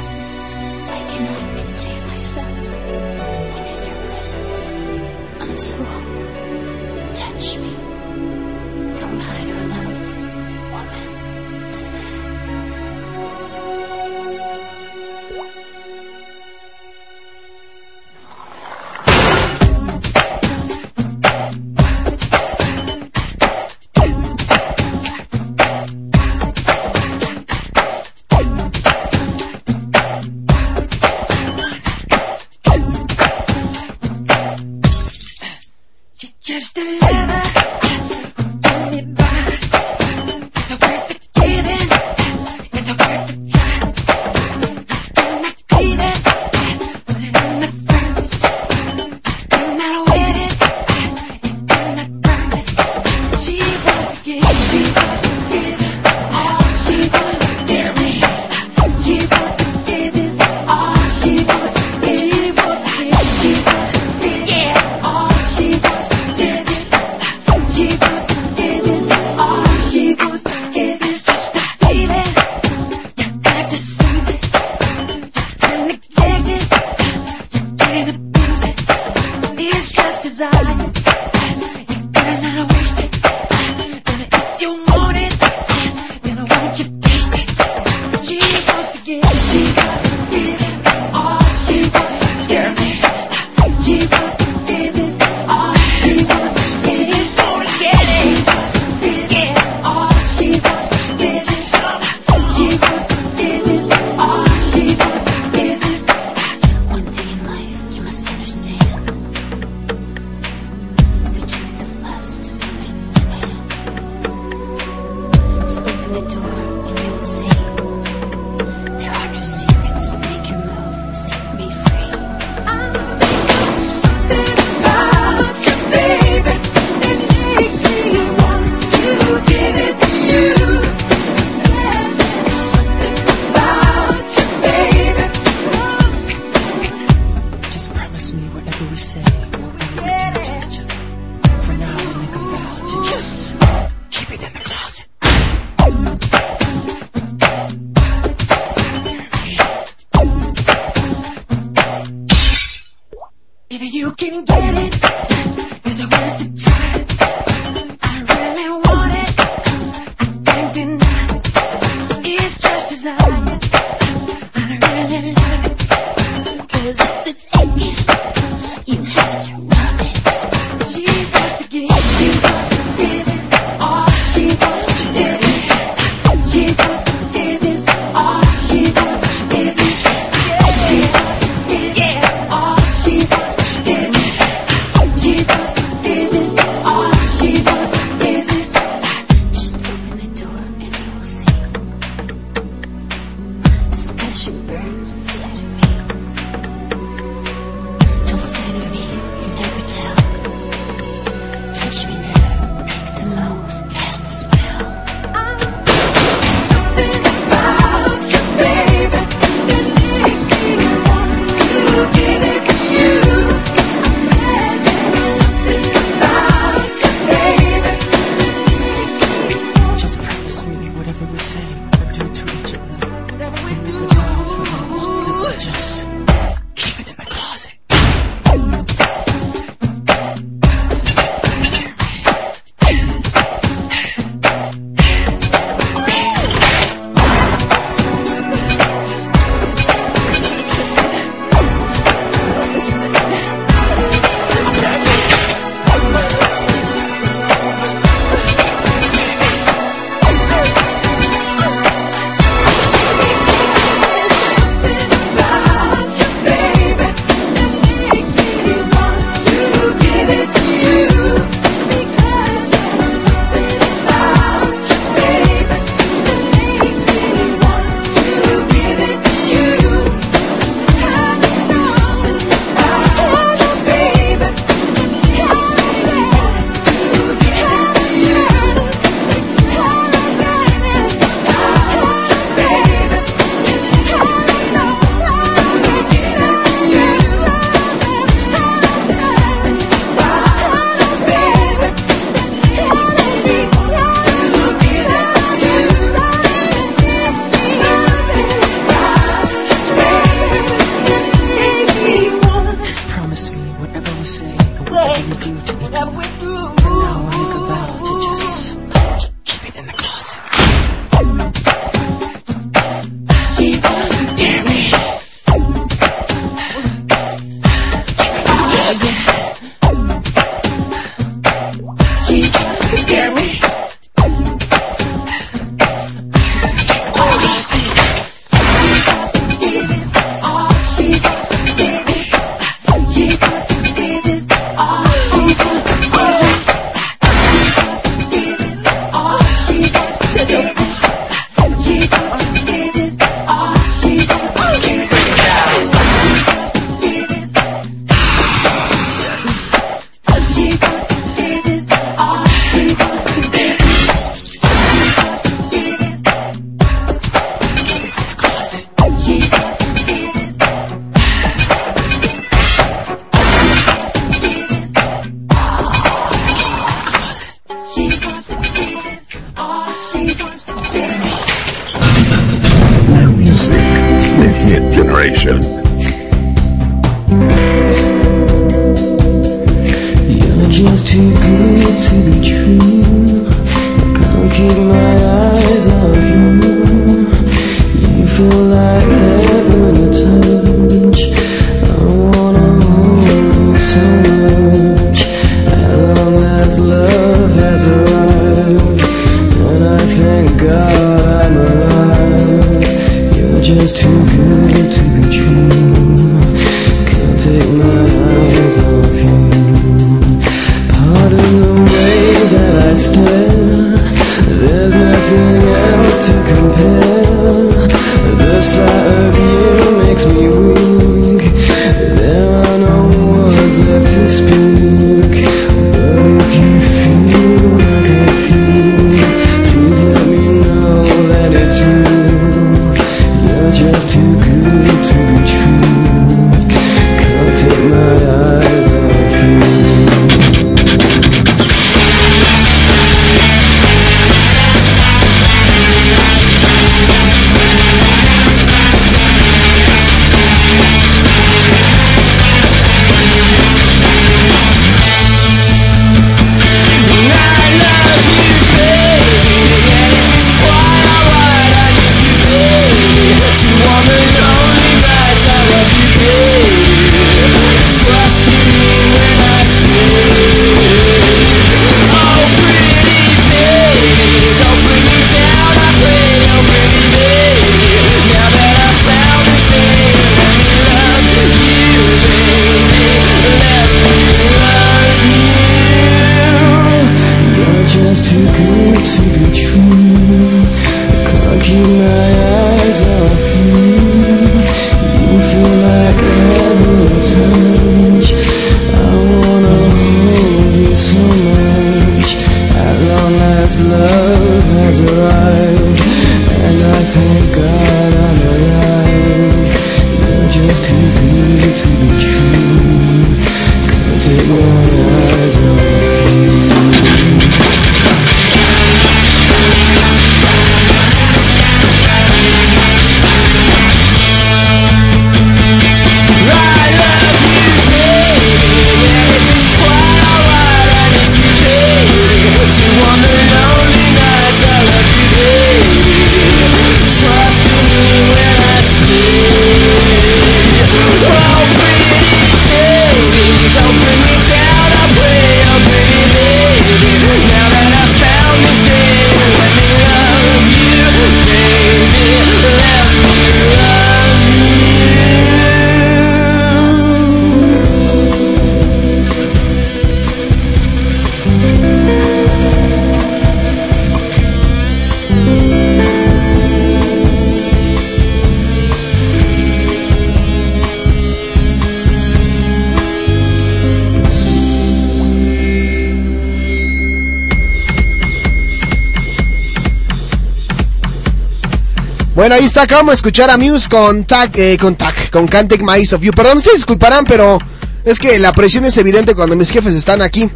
Bueno, ahí está, acabamos de escuchar a Muse con Tag, eh, con Tag, con Can't My Eyes Off You. Perdón, ustedes disculparán, pero es que la presión es evidente cuando mis jefes están aquí.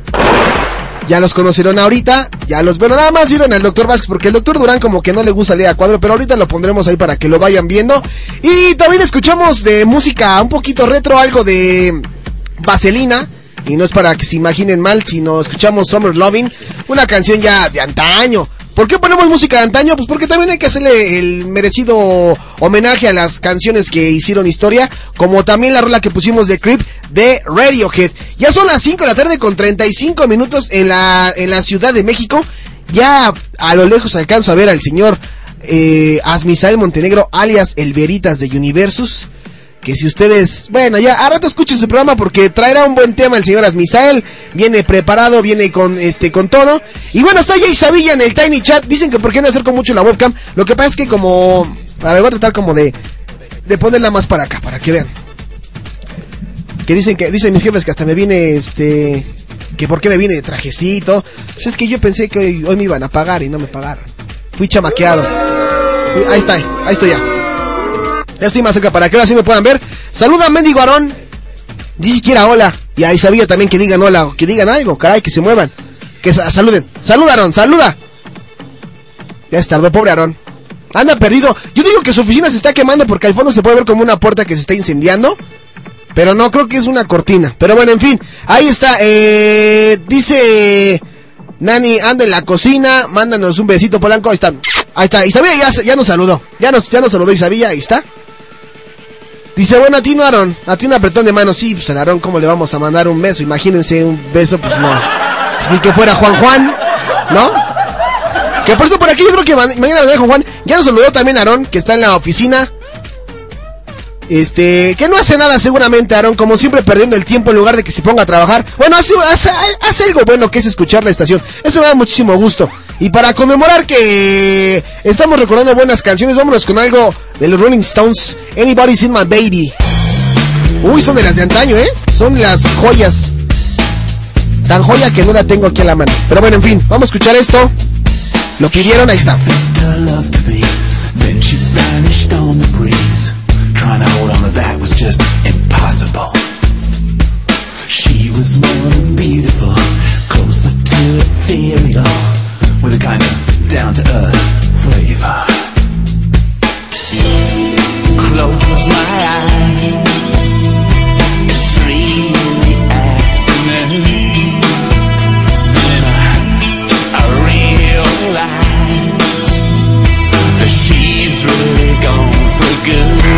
Ya los conocieron ahorita, ya los, bueno, nada más vieron al doctor Vázquez, porque el doctor Durán como que no le gusta leer a cuadro, pero ahorita lo pondremos ahí para que lo vayan viendo. Y también escuchamos de música un poquito retro, algo de Vaselina. Y no es para que se imaginen mal, sino escuchamos Summer Loving, una canción ya de antaño. ¿Por qué ponemos música de antaño? Pues porque también hay que hacerle el merecido homenaje a las canciones que hicieron historia, como también la rola que pusimos de Creep de Radiohead. Ya son las 5 de la tarde con 35 minutos en la, en la Ciudad de México. Ya a lo lejos alcanzo a ver al señor eh, Asmisael Montenegro, alias El Veritas de Universus. Que si ustedes, bueno, ya a rato escuchen su programa porque traerá un buen tema el señor Asmisael. Viene preparado, viene con este con todo. Y bueno, está Jay Savilla en el Tiny Chat. Dicen que por qué no acerco mucho la webcam. Lo que pasa es que como. A ver, voy a tratar como de. De ponerla más para acá, para que vean. Que dicen que. Dicen mis jefes que hasta me viene este. Que por qué me viene de trajecito. Pues es que yo pensé que hoy, hoy me iban a pagar y no me pagaron. Fui chamaqueado. Ahí está, ahí estoy ya. Ya estoy más cerca para que ahora sí me puedan ver. Saluda a Mendigo Aarón. Ni siquiera hola. Y ahí sabía también que digan hola, o que digan algo, caray, que se muevan. Que sa- saluden. Saluda, Aarón, saluda. Ya se tardó, pobre Aarón. Anda perdido. Yo digo que su oficina se está quemando porque al fondo se puede ver como una puerta que se está incendiando. Pero no, creo que es una cortina. Pero bueno, en fin. Ahí está. Eh, dice Nani, anda en la cocina. Mándanos un besito, Polanco. Ahí está. Ahí está. Isabella ya, ya nos saludó. Ya nos, ya nos saludó Isabella. Ahí está. Dice, bueno, a ti no, Aaron. A ti un apretón de mano. Sí, pues a Aaron, ¿cómo le vamos a mandar un beso? Imagínense un beso, pues no. Pues ni que fuera Juan Juan. ¿No? Que por eso por aquí yo creo que ma- mañana vendrá Juan Juan. Ya nos saludó también Aarón, que está en la oficina. Este, que no hace nada seguramente, Aarón, como siempre perdiendo el tiempo en lugar de que se ponga a trabajar. Bueno, hace algo bueno que es escuchar la estación. Eso me da muchísimo gusto. Y para conmemorar que estamos recordando buenas canciones, vámonos con algo de los Rolling Stones. Anybody's in my baby. Uy, son de las de antaño, ¿eh? Son las joyas. Tan joya que no la tengo aquí a la mano. Pero bueno, en fin, vamos a escuchar esto. Lo pidieron, ahí está. Trying to hold on to that was just impossible. She was more than beautiful, closer to ethereal, with a kind of down to earth flavor. Close my eyes. It's three in the afternoon. Then I, I realize that she's really gone for good.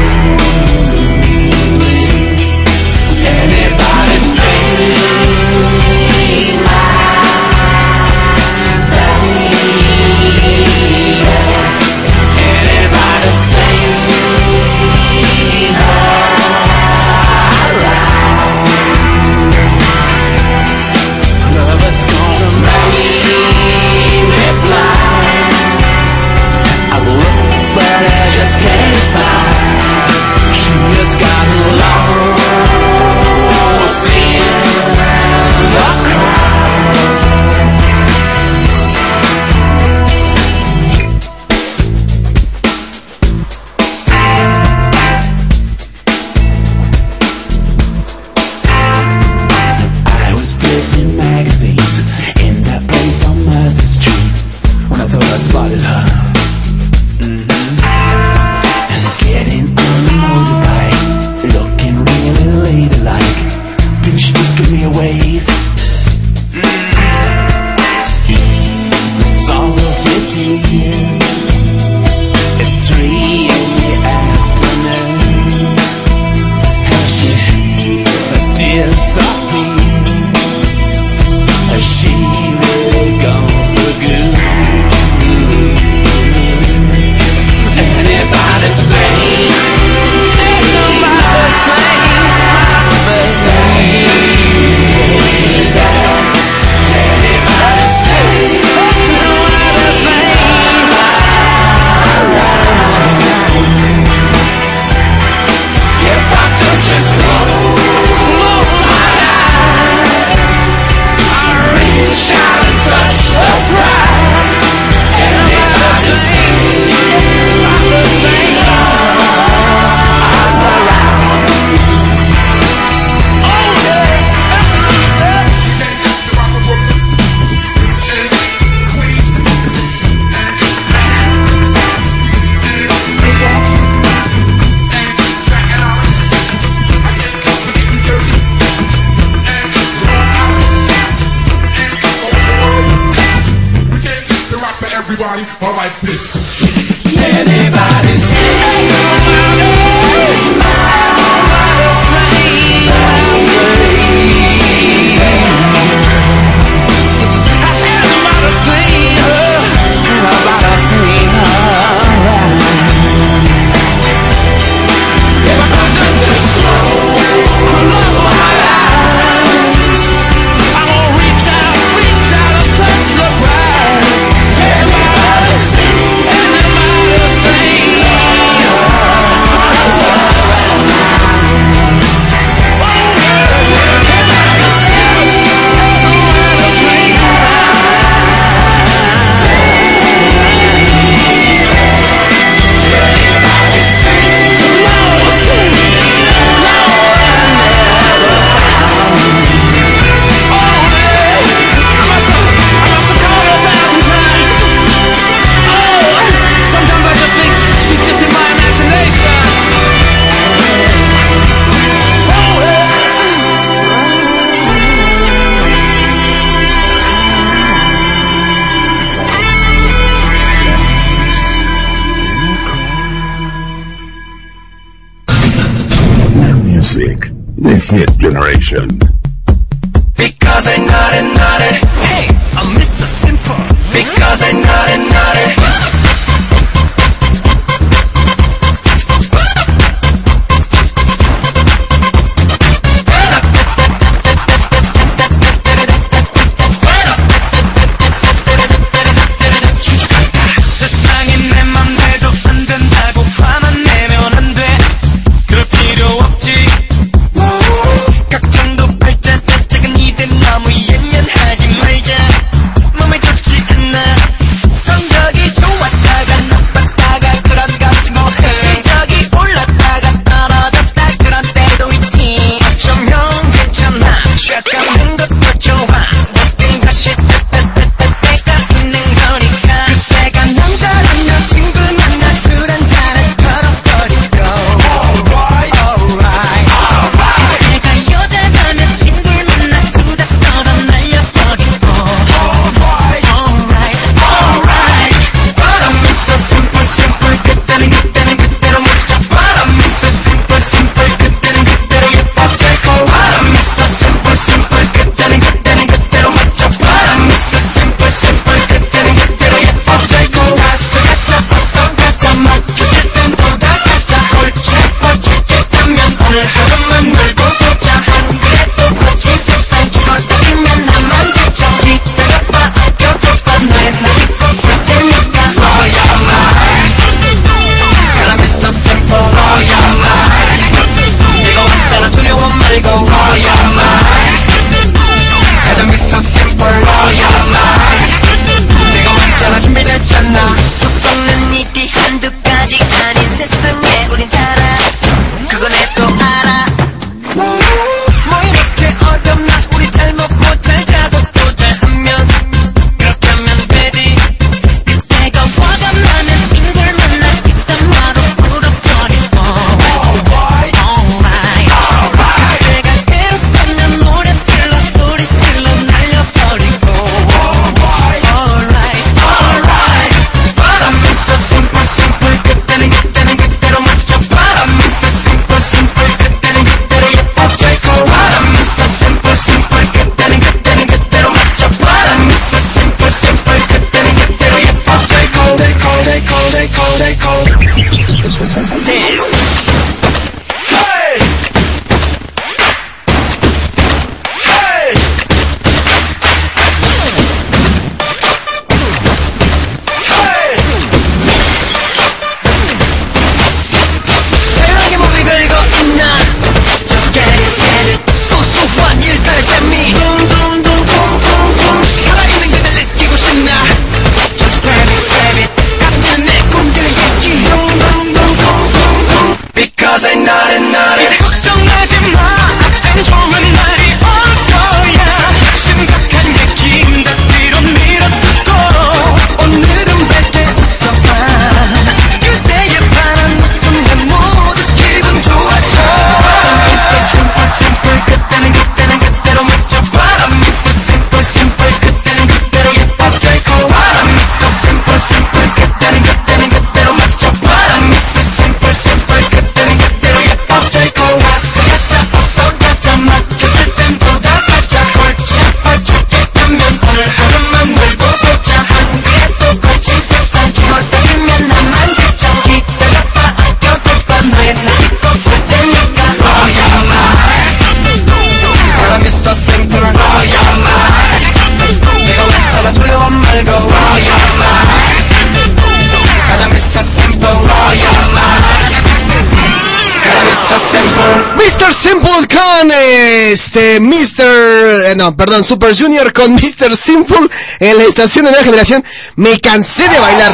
Perdón, Super Junior con Mr. Simple en la estación de nueva generación. Me cansé de bailar.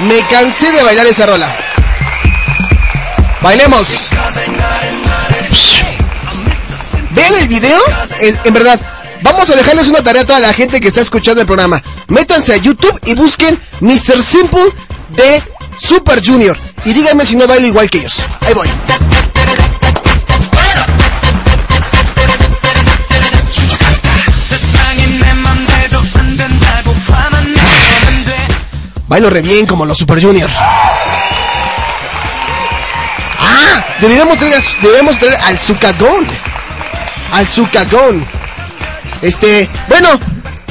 Me cansé de bailar esa rola. Bailemos. Vean el video, en, en verdad. Vamos a dejarles una tarea a toda la gente que está escuchando el programa. Métanse a YouTube y busquen Mr. Simple de Super Junior. Y díganme si no bailo igual que ellos. Ahí voy. Bailo re bien como los Super Junior. Ah, deberíamos traer, a- debemos traer al Zucagón. Al Zucagón. Este, bueno,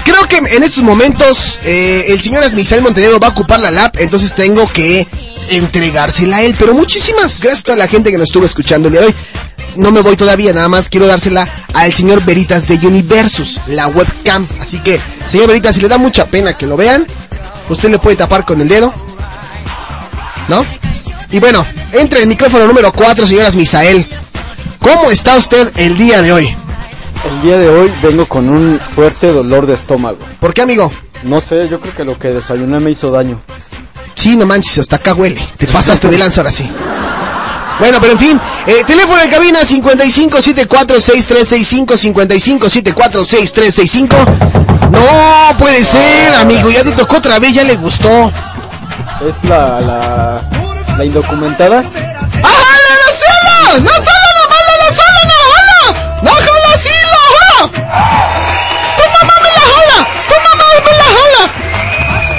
creo que en estos momentos eh, el señor Asmisael Montenegro va a ocupar la lap, entonces tengo que entregársela a él. Pero muchísimas gracias a toda la gente que nos estuvo escuchando el día de hoy. No me voy todavía, nada más quiero dársela al señor Veritas de Universus, la webcam. Así que, señor Veritas, si le da mucha pena que lo vean, usted le puede tapar con el dedo. ¿No? Y bueno, entre el micrófono número 4, señoras Misael. ¿Cómo está usted el día de hoy? El día de hoy vengo con un fuerte dolor de estómago. ¿Por qué, amigo? No sé, yo creo que lo que desayuné me hizo daño. Sí, no manches, hasta acá huele. Te pasaste de lanza ahora sí. Bueno, pero en fin, eh, teléfono de cabina 55746365, 55746365. No puede ser, amigo, ya te tocó otra vez, ya le gustó. Es la, la, la indocumentada. ¡Ajala la sola! ¡La sola no mala la sola no jala! ¡No jala sí la jala! ¡Tu mamá me la jala! ¡Tu mamá me la jala!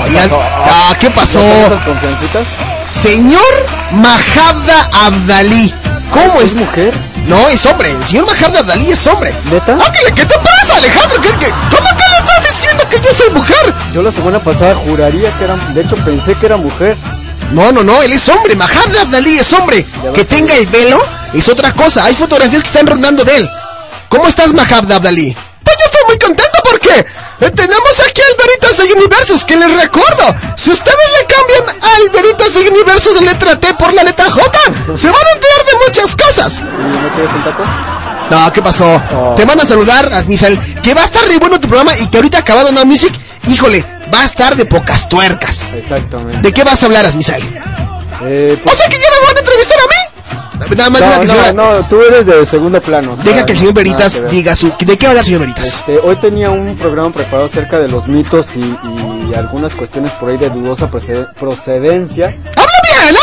Oigan, ah, ¿qué pasó? ¿Esas confiancitas? Señor Mahabda Abdalí. ¿Cómo es? mujer? No, es hombre. El señor Mahabda Abdalí es hombre. ¿Neta? Ah, ¿qué, qué te pasa, Alejandro? ¿Qué, qué, ¿Cómo que le estás diciendo que yo soy mujer? Yo la semana pasada juraría que era, de hecho pensé que era mujer. No, no, no, él es hombre. Mahabda Abdalí es hombre. Que tenga el velo es otra cosa. Hay fotografías que están rondando de él. ¿Cómo estás, Mahabda Abdalí? Pues estoy muy contento porque eh, tenemos aquí al Veritas de Universus, que les recuerdo, si ustedes le cambian al Veritas de Universus la letra T por la letra J, se van a enterar de muchas cosas. ¿Y no quieres un taco? No, ¿qué pasó? Te van a saludar, Asmisal, que va a estar re bueno tu programa y que ahorita acabado Now Music, híjole, va a estar de pocas tuercas. Exactamente. ¿De qué vas a hablar, Asmisal? Eh, O sea que ya me van a entrevistar a mí. Nada más deja no, que el no, señor- no, tú eres de segundo plano. deja que el señor Veritas que ver. diga su... ¿De qué va a hablar, señor Veritas? Este, hoy tenía un programa preparado acerca de los mitos y, y algunas cuestiones por ahí de dudosa proced- procedencia. ¡Habla bien, habla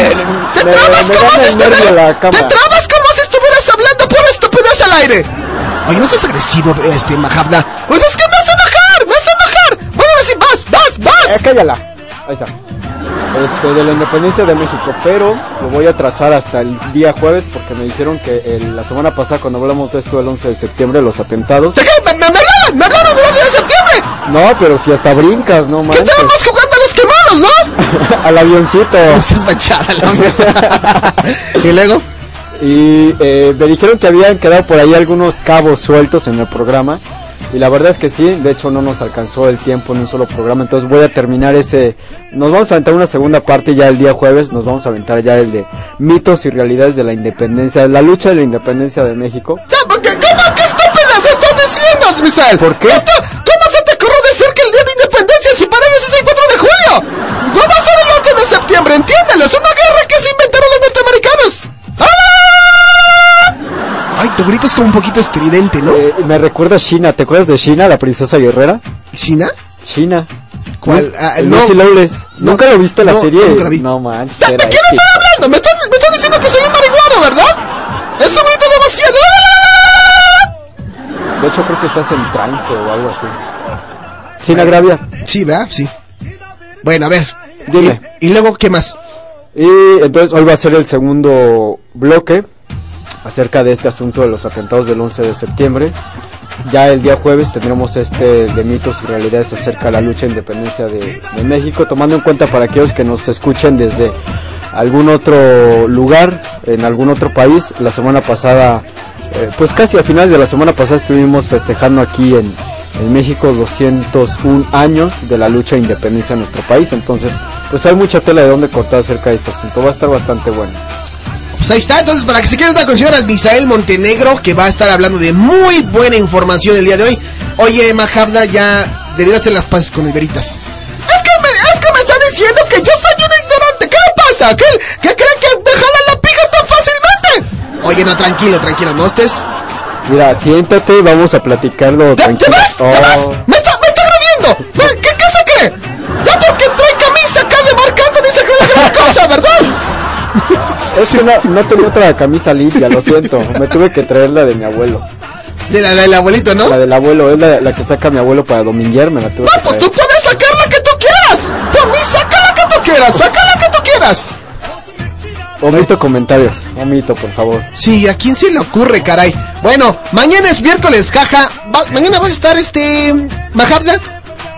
bien! ¡Te me- trabas me como si estuvieras... ¡Te trabas como si estuvieras hablando por estupidez al aire! Oye, no seas agresivo, este, Mahabda. Pues es que me hace enojar, me hace enojar. Bueno, ahora sí, vas, vas, vas. Eh, cállala. Ahí está. Este, de la independencia de México, pero lo voy a trazar hasta el día jueves porque me dijeron que el- la semana pasada cuando hablamos de esto el 11 de septiembre, los atentados. ¿De qué? ¿Me, hablaron? ¿Me hablaron del 11 de septiembre? No, pero si hasta brincas, no ¿Qué manches. estábamos jugando a los quemados, no? Al avioncito. Seas manchada, la. ¿Y luego? Y eh, me dijeron que habían quedado por ahí algunos cabos sueltos en el programa. Y la verdad es que sí, de hecho no nos alcanzó el tiempo en un solo programa. Entonces voy a terminar ese. Nos vamos a aventar una segunda parte ya el día jueves. Nos vamos a aventar ya el de mitos y realidades de la independencia, de la lucha de la independencia de México. ¿qué, qué, qué estúpidas estás diciendo, Misael? ¿Por qué? Esto, ¿Cómo se te ocurrió decir que el día de independencia si para ellos es el 4 de julio? No va a ser el 8 de septiembre, entiéndelo. Es una guerra que se inventaron los norteamericanos. ¡Ah! Ay, tu grito es como un poquito estridente, ¿no? Eh, me recuerda a Shina. ¿Te acuerdas de Shina, la princesa guerrera? ¿China? Shina. ¿Cuál? Ah, no. Lawless. No, ¿Nunca lo viste la no, serie? nunca la vi. No manches. ¿De qué me están hablando? ¿Me están, me están diciendo que soy un marihuano, ¿verdad? Es un grito demasiado... De hecho creo que estás en trance o algo así. Sin agraviar. Sí, ¿verdad? Sí. Bueno, a ver. Dime. ¿Y, y luego qué más? Y entonces hoy va a ser el segundo bloque acerca de este asunto de los atentados del 11 de septiembre. Ya el día jueves tendremos este de mitos y realidades acerca de la lucha e independencia de, de México, tomando en cuenta para aquellos que nos escuchen desde algún otro lugar, en algún otro país. La semana pasada, eh, pues casi a finales de la semana pasada estuvimos festejando aquí en, en México 201 años de la lucha e independencia de nuestro país. Entonces, pues hay mucha tela de donde cortar acerca de este asunto. Va a estar bastante bueno. Pues ahí está. Entonces, para que se quede otra con señora Misael Montenegro, que va a estar hablando de muy buena información el día de hoy. Oye, Mahabda, ya debería hacer las paces con el Veritas. Es que me, es que me está diciendo que yo soy un ignorante. ¿Qué le pasa? ¿Qué, qué cree que me jalan la pija tan fácilmente? Oye, no, tranquilo, tranquilo, no estés. Mira, siéntate y vamos a platicarlo ¿Te, tranquilo. ¿Te Oh, ves? ¡Me está, me está agrediendo! ¿Me- ¿Qué, ¿Qué se cree? Ya porque trae camisa acá de marcando dice que es gran cosa, ¿verdad? Es que no, no tenía otra camisa limpia, lo siento. Me tuve que traer la de mi abuelo. De la del abuelito, ¿no? La del abuelo, es la, la que saca mi abuelo para dominguear, me la tuve que No, pues traer. tú puedes sacar la que tú quieras. Por mí, saca la que tú quieras, saca la que tú quieras. Omito comentarios, omito, por favor. Sí, ¿a quién se le ocurre, caray? Bueno, mañana es miércoles, caja. Va- mañana vas a estar, este... Mahabda.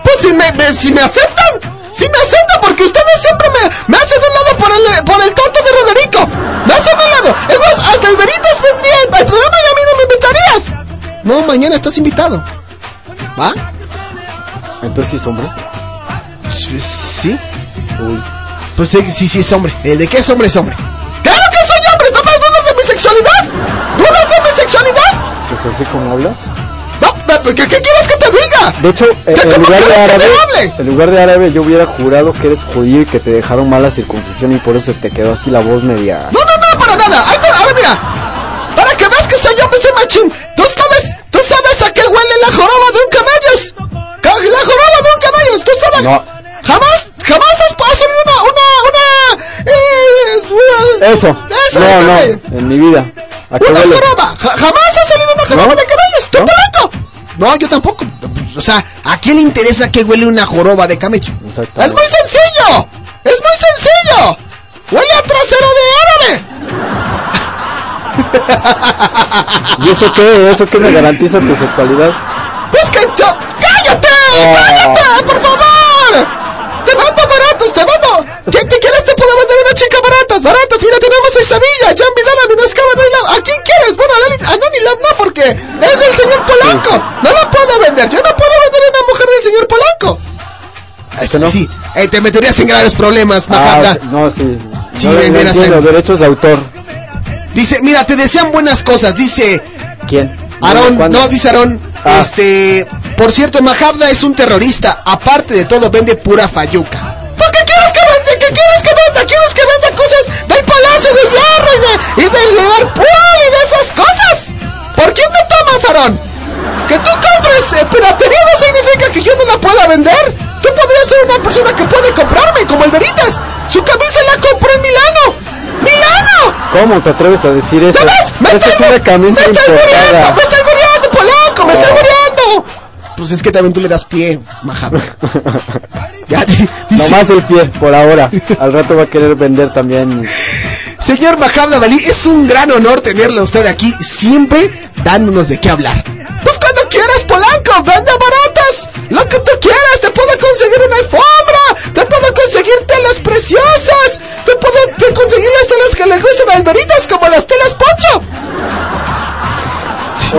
Pues si me, me- si me aceptan. Si me aceptan, porque ustedes siempre me, me hacen un lado por el, por el tonto de Roderico. Me hacen un lado. Es más, hasta el Veritas vendría al programa y a mí no me invitarías. No, mañana estás invitado. ¿Va? Entonces sí es hombre. Sí. Pues sí, sí, sí es hombre. ¿El de qué es hombre es hombre? ¡Claro que soy hombre! ¡No me dudas de mi sexualidad! ¿Dudas de mi sexualidad? Pues así como hablas. ¿Qué, qué quieres que te diga? De hecho, eh, ¿Qué- en lugar de árabe, en lugar de árabe, yo hubiera jurado que eres judío y que te dejaron mala circuncisión y por eso te quedó así la voz media. No, no, no, para nada. Ahí a ver, mira. Para que veas que soy hombre, soy machín. ¿Tú sabes, tú sabes a qué huele la joroba de un camello? Ca- La joroba de un camello, ¿tú sabes? No. Jamás, jamás has, oído una, una, una... Eh, Eso. Eso No, no, en mi vida. ¿A qué ¡Una joroba! Ja- ¡Jamás has oído una joroba ¿No? de camellos! ¡Tú ¿No? No, yo tampoco. O sea, ¿a quién le interesa que huele una joroba de camello? Exacto. ¡Es muy sencillo! ¡Es muy sencillo! ¡Huele a trasero de árabe! ¿Y eso qué? ¿Eso qué me garantiza tu sexualidad? ¡Pues que yo... ¡Cállate! Oh. ¡Cállate, por favor! ¡Te mando baratos, te! ¿Quién te quieres te puedo vender una chica baratas? ¡Baratas! Mira, tenemos a Isabilla, Jan Vidal, a Minoscaba, no ¿A quién quieres? Bueno, a Nani Love no, porque es el señor Polanco. No la puedo vender. Yo no puedo vender a una mujer del señor Polanco. ¿Eso no? Sí, eh, te meterías en graves problemas, Ah, Mahabda. ok, no, sí. Sí, no, no entiendo, en- derechos de autor. Dice, mira, te desean buenas cosas. Dice ¿Quién? Aarón, no, dice Aarón. Ah. Este, por cierto, Mahabda es un terrorista. Aparte de todo, vende pura fayuca. ¿Qué quieres que venda? ¿Quieres que venda cosas del Palacio de Hierro y, de, y del Liverpool y de esas cosas? ¿Por quién me tomas, Aarón? Que tú compres eh, piratería no significa que yo no la pueda vender. Tú podrías ser una persona que puede comprarme, como el Veritas. Su camisa la compró en Milano. ¡Milano! ¿Cómo te atreves a decir eso? ¿Te ves? ¡Me estoy, es una camisa me estoy muriendo! ¡Me estoy muriendo, Polanco! ¡Me estoy muriendo! Pues es que también tú le das pie, Mahabda. ya, Nomás el pie, por ahora. Al rato va a querer vender también. Señor Mahabda Dalí, es un gran honor tenerle a usted aquí, siempre dándonos de qué hablar. Pues cuando quieras, Polanco, vende baratas. Lo que tú quieras, te puedo conseguir una alfombra, te puedo conseguir telas preciosas, te puedo te conseguir las telas que le gustan a Alberitas, como las telas Pocho.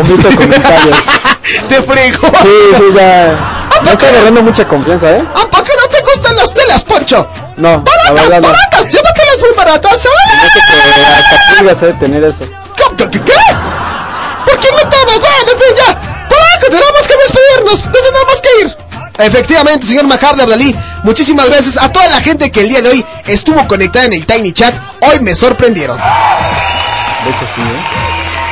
Omito comentarios. Te frego. Sí, sí, ya. No está agarrando mucha confianza, ¿eh? ¿A poco no te gustan las telas, Poncho? No, la ¡Baratas, no. baratas! ¡Llévatelas muy baratas! No hasta pulgas de tener eso. ¿Qué? ¿Qué? qué? ¿Por qué me tomas? Bueno, en fin, ya. Polanco, tenemos que despedirnos. Nos tenemos que ir. Efectivamente, señor Mahabda Abdalí, muchísimas gracias a toda la gente que el día de hoy estuvo conectada en el Tiny Chat. Hoy me sorprendieron. De hecho, sí, ¿eh?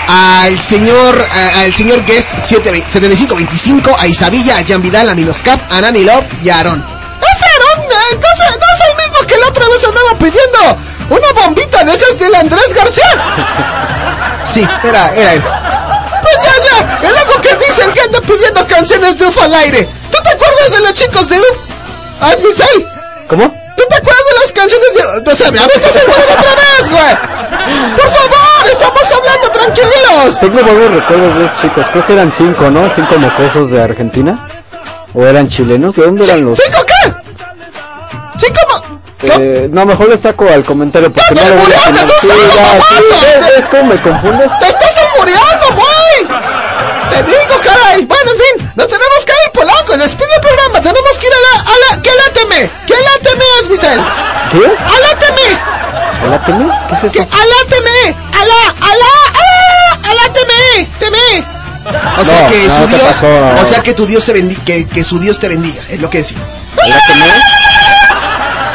Al señor, a- al señor Guest 7 7525, a Isabilla, a Jan Vidal, a Minoscap, a Nani Love y a Aaron. ¡Ese Aaron! eh, No es, no es el mismo que la otra vez andaba pidiendo una bombita de esas del Andrés García. Sí, era, era él. Pues ya, ya, el algo que dicen que anda pidiendo canciones de UF al aire. ¿Tú te acuerdas de los chicos de UF? Admisel. ¿Cómo? ¿Tú te acuerdas de las canciones de... O sea, me aventas el balón otra vez, güey. Por favor, estamos hablando tranquilos. Tengo buenos recuerdos de los chicos. Creo que eran cinco, ¿no? Cinco mocosos de Argentina. ¿O eran chilenos? ¿De dónde eran los...? ¿Cinco qué? ¿Cinco mo- Eh, no, mejor le saco al comentario porque ¡Ya no lo voy a tú Sí, sabes, ya, mamazo! sí, ¿ves, ves cómo me confundes? ¡Te estás albureando, güey! Te digo, caray. Bueno, en fin, quiere ¿Qué aláteme? ¿Qué aláteme es, Bisel? ¿Qué? ¡Aláteme! ¿Aláteme? ¿Qué es eso? ¿Qué? ¡Aláteme! ¡Alá! ¡Alá! ¡Aláteme! ¡Teme! O sea no, que no, su Dios, pasó, no. o sea que tu Dios se bendiga, que, que, su Dios te bendiga, es lo que decimos. ¿Aláteme?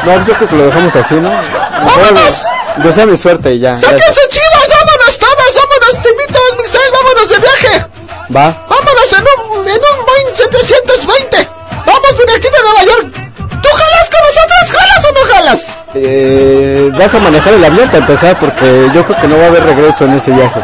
No, yo creo que lo dejamos así, ¿no? ¡Vámonos! Yo mi suerte y ya. ¡Saquen sus chivas! ¡Vámonos todos! ¡Vámonos, te invito, Misael! ¡Vámonos de viaje! Va. ¡Vámonos en un de aquí de Nueva York! ¿Tú jalas con nosotros? ¿Jalas o no jalas? Eh, vas a manejar el avión para empezar porque yo creo que no va a haber regreso en ese viaje.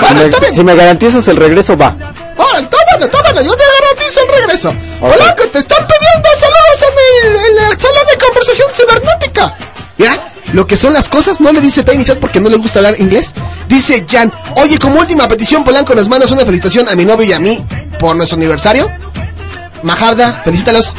Bueno, si, está me, bien. si me garantizas el regreso, va. ¡Órale, tómalo, tómalo! Yo te garantizo el regreso. Ok. ¡Hola, que te están pidiendo saludos en el, en el salón de conversación cibernética! Mira, lo que son las cosas no le dice Tiny Chat porque no le gusta hablar inglés. Dice Jan, oye, como última petición, Polanco, nos mandas una felicitación a mi novio y a mí por nuestro aniversario. Majarda, felicítalos.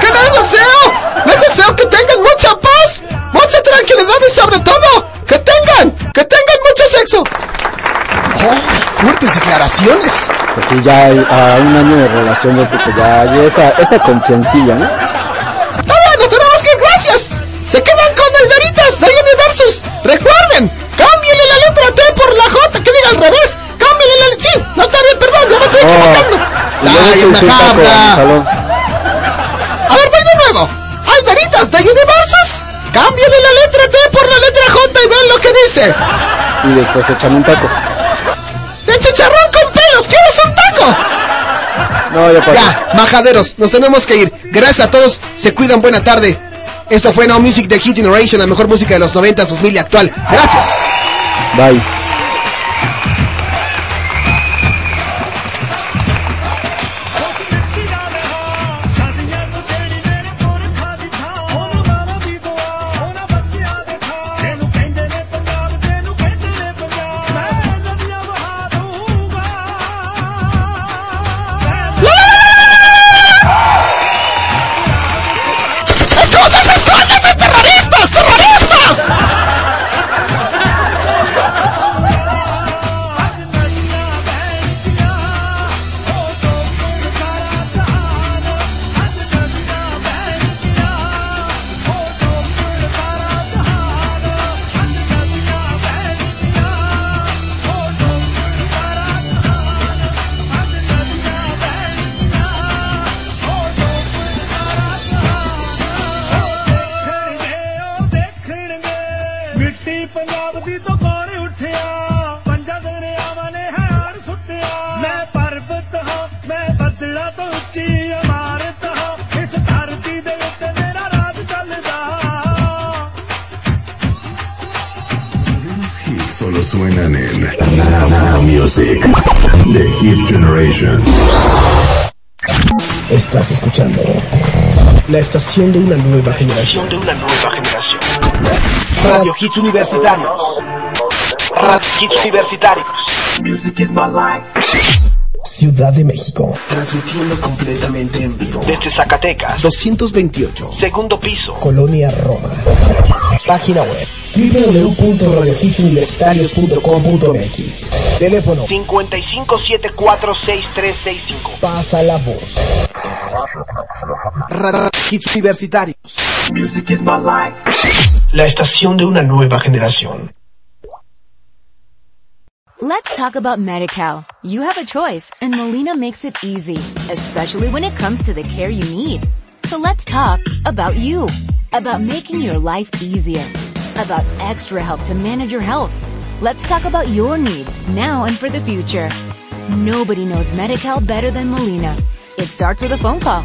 ¿Qué les deseo? Les deseo que tengan mucha paz, mucha tranquilidad y sobre todo, que tengan, que tengan mucho sexo. ¡Oh, fuertes declaraciones! Pues sí, ya hay, a un año de relación que ya hay esa, esa confiancilla, ¿no? Y luego ¡Ay, se me insulta con el habla! salón. A ver, voy de nuevo. Al Veritas de Universus, cámbienle la letra T por la letra J y ven lo que dice. Y después echan un taco. ¡El chicharrón con pelos! ¿Quieres un taco? No, ya pasó. Ya, majaderos, nos tenemos que ir. Gracias a todos, se cuidan, buena tarde. Esto fue Now Music de Hit Generation, la mejor música de los 90, 2000 y actual. Gracias. Bye. De una nueva generación. de una nueva generación. Radio Hits Universitarios. Radio Hits Universitarios. Music is my life. Ciudad de México. Transmitiendo completamente en vivo. Desde Zacatecas. 228. Segundo piso. Colonia Roma. Página web www.radiohitsuniversitarios.com.mx Teléfono 55746365. Pasa la voz. Radio Hits Universitarios. Music is my life. La estación de una nueva generación. Let's talk about MediCal. You have a choice and Molina makes it easy, especially when it comes to the care you need. So let's talk about you, about making your life easier, about extra help to manage your health. Let's talk about your needs now and for the future. Nobody knows MediCal better than Molina. It starts with a phone call.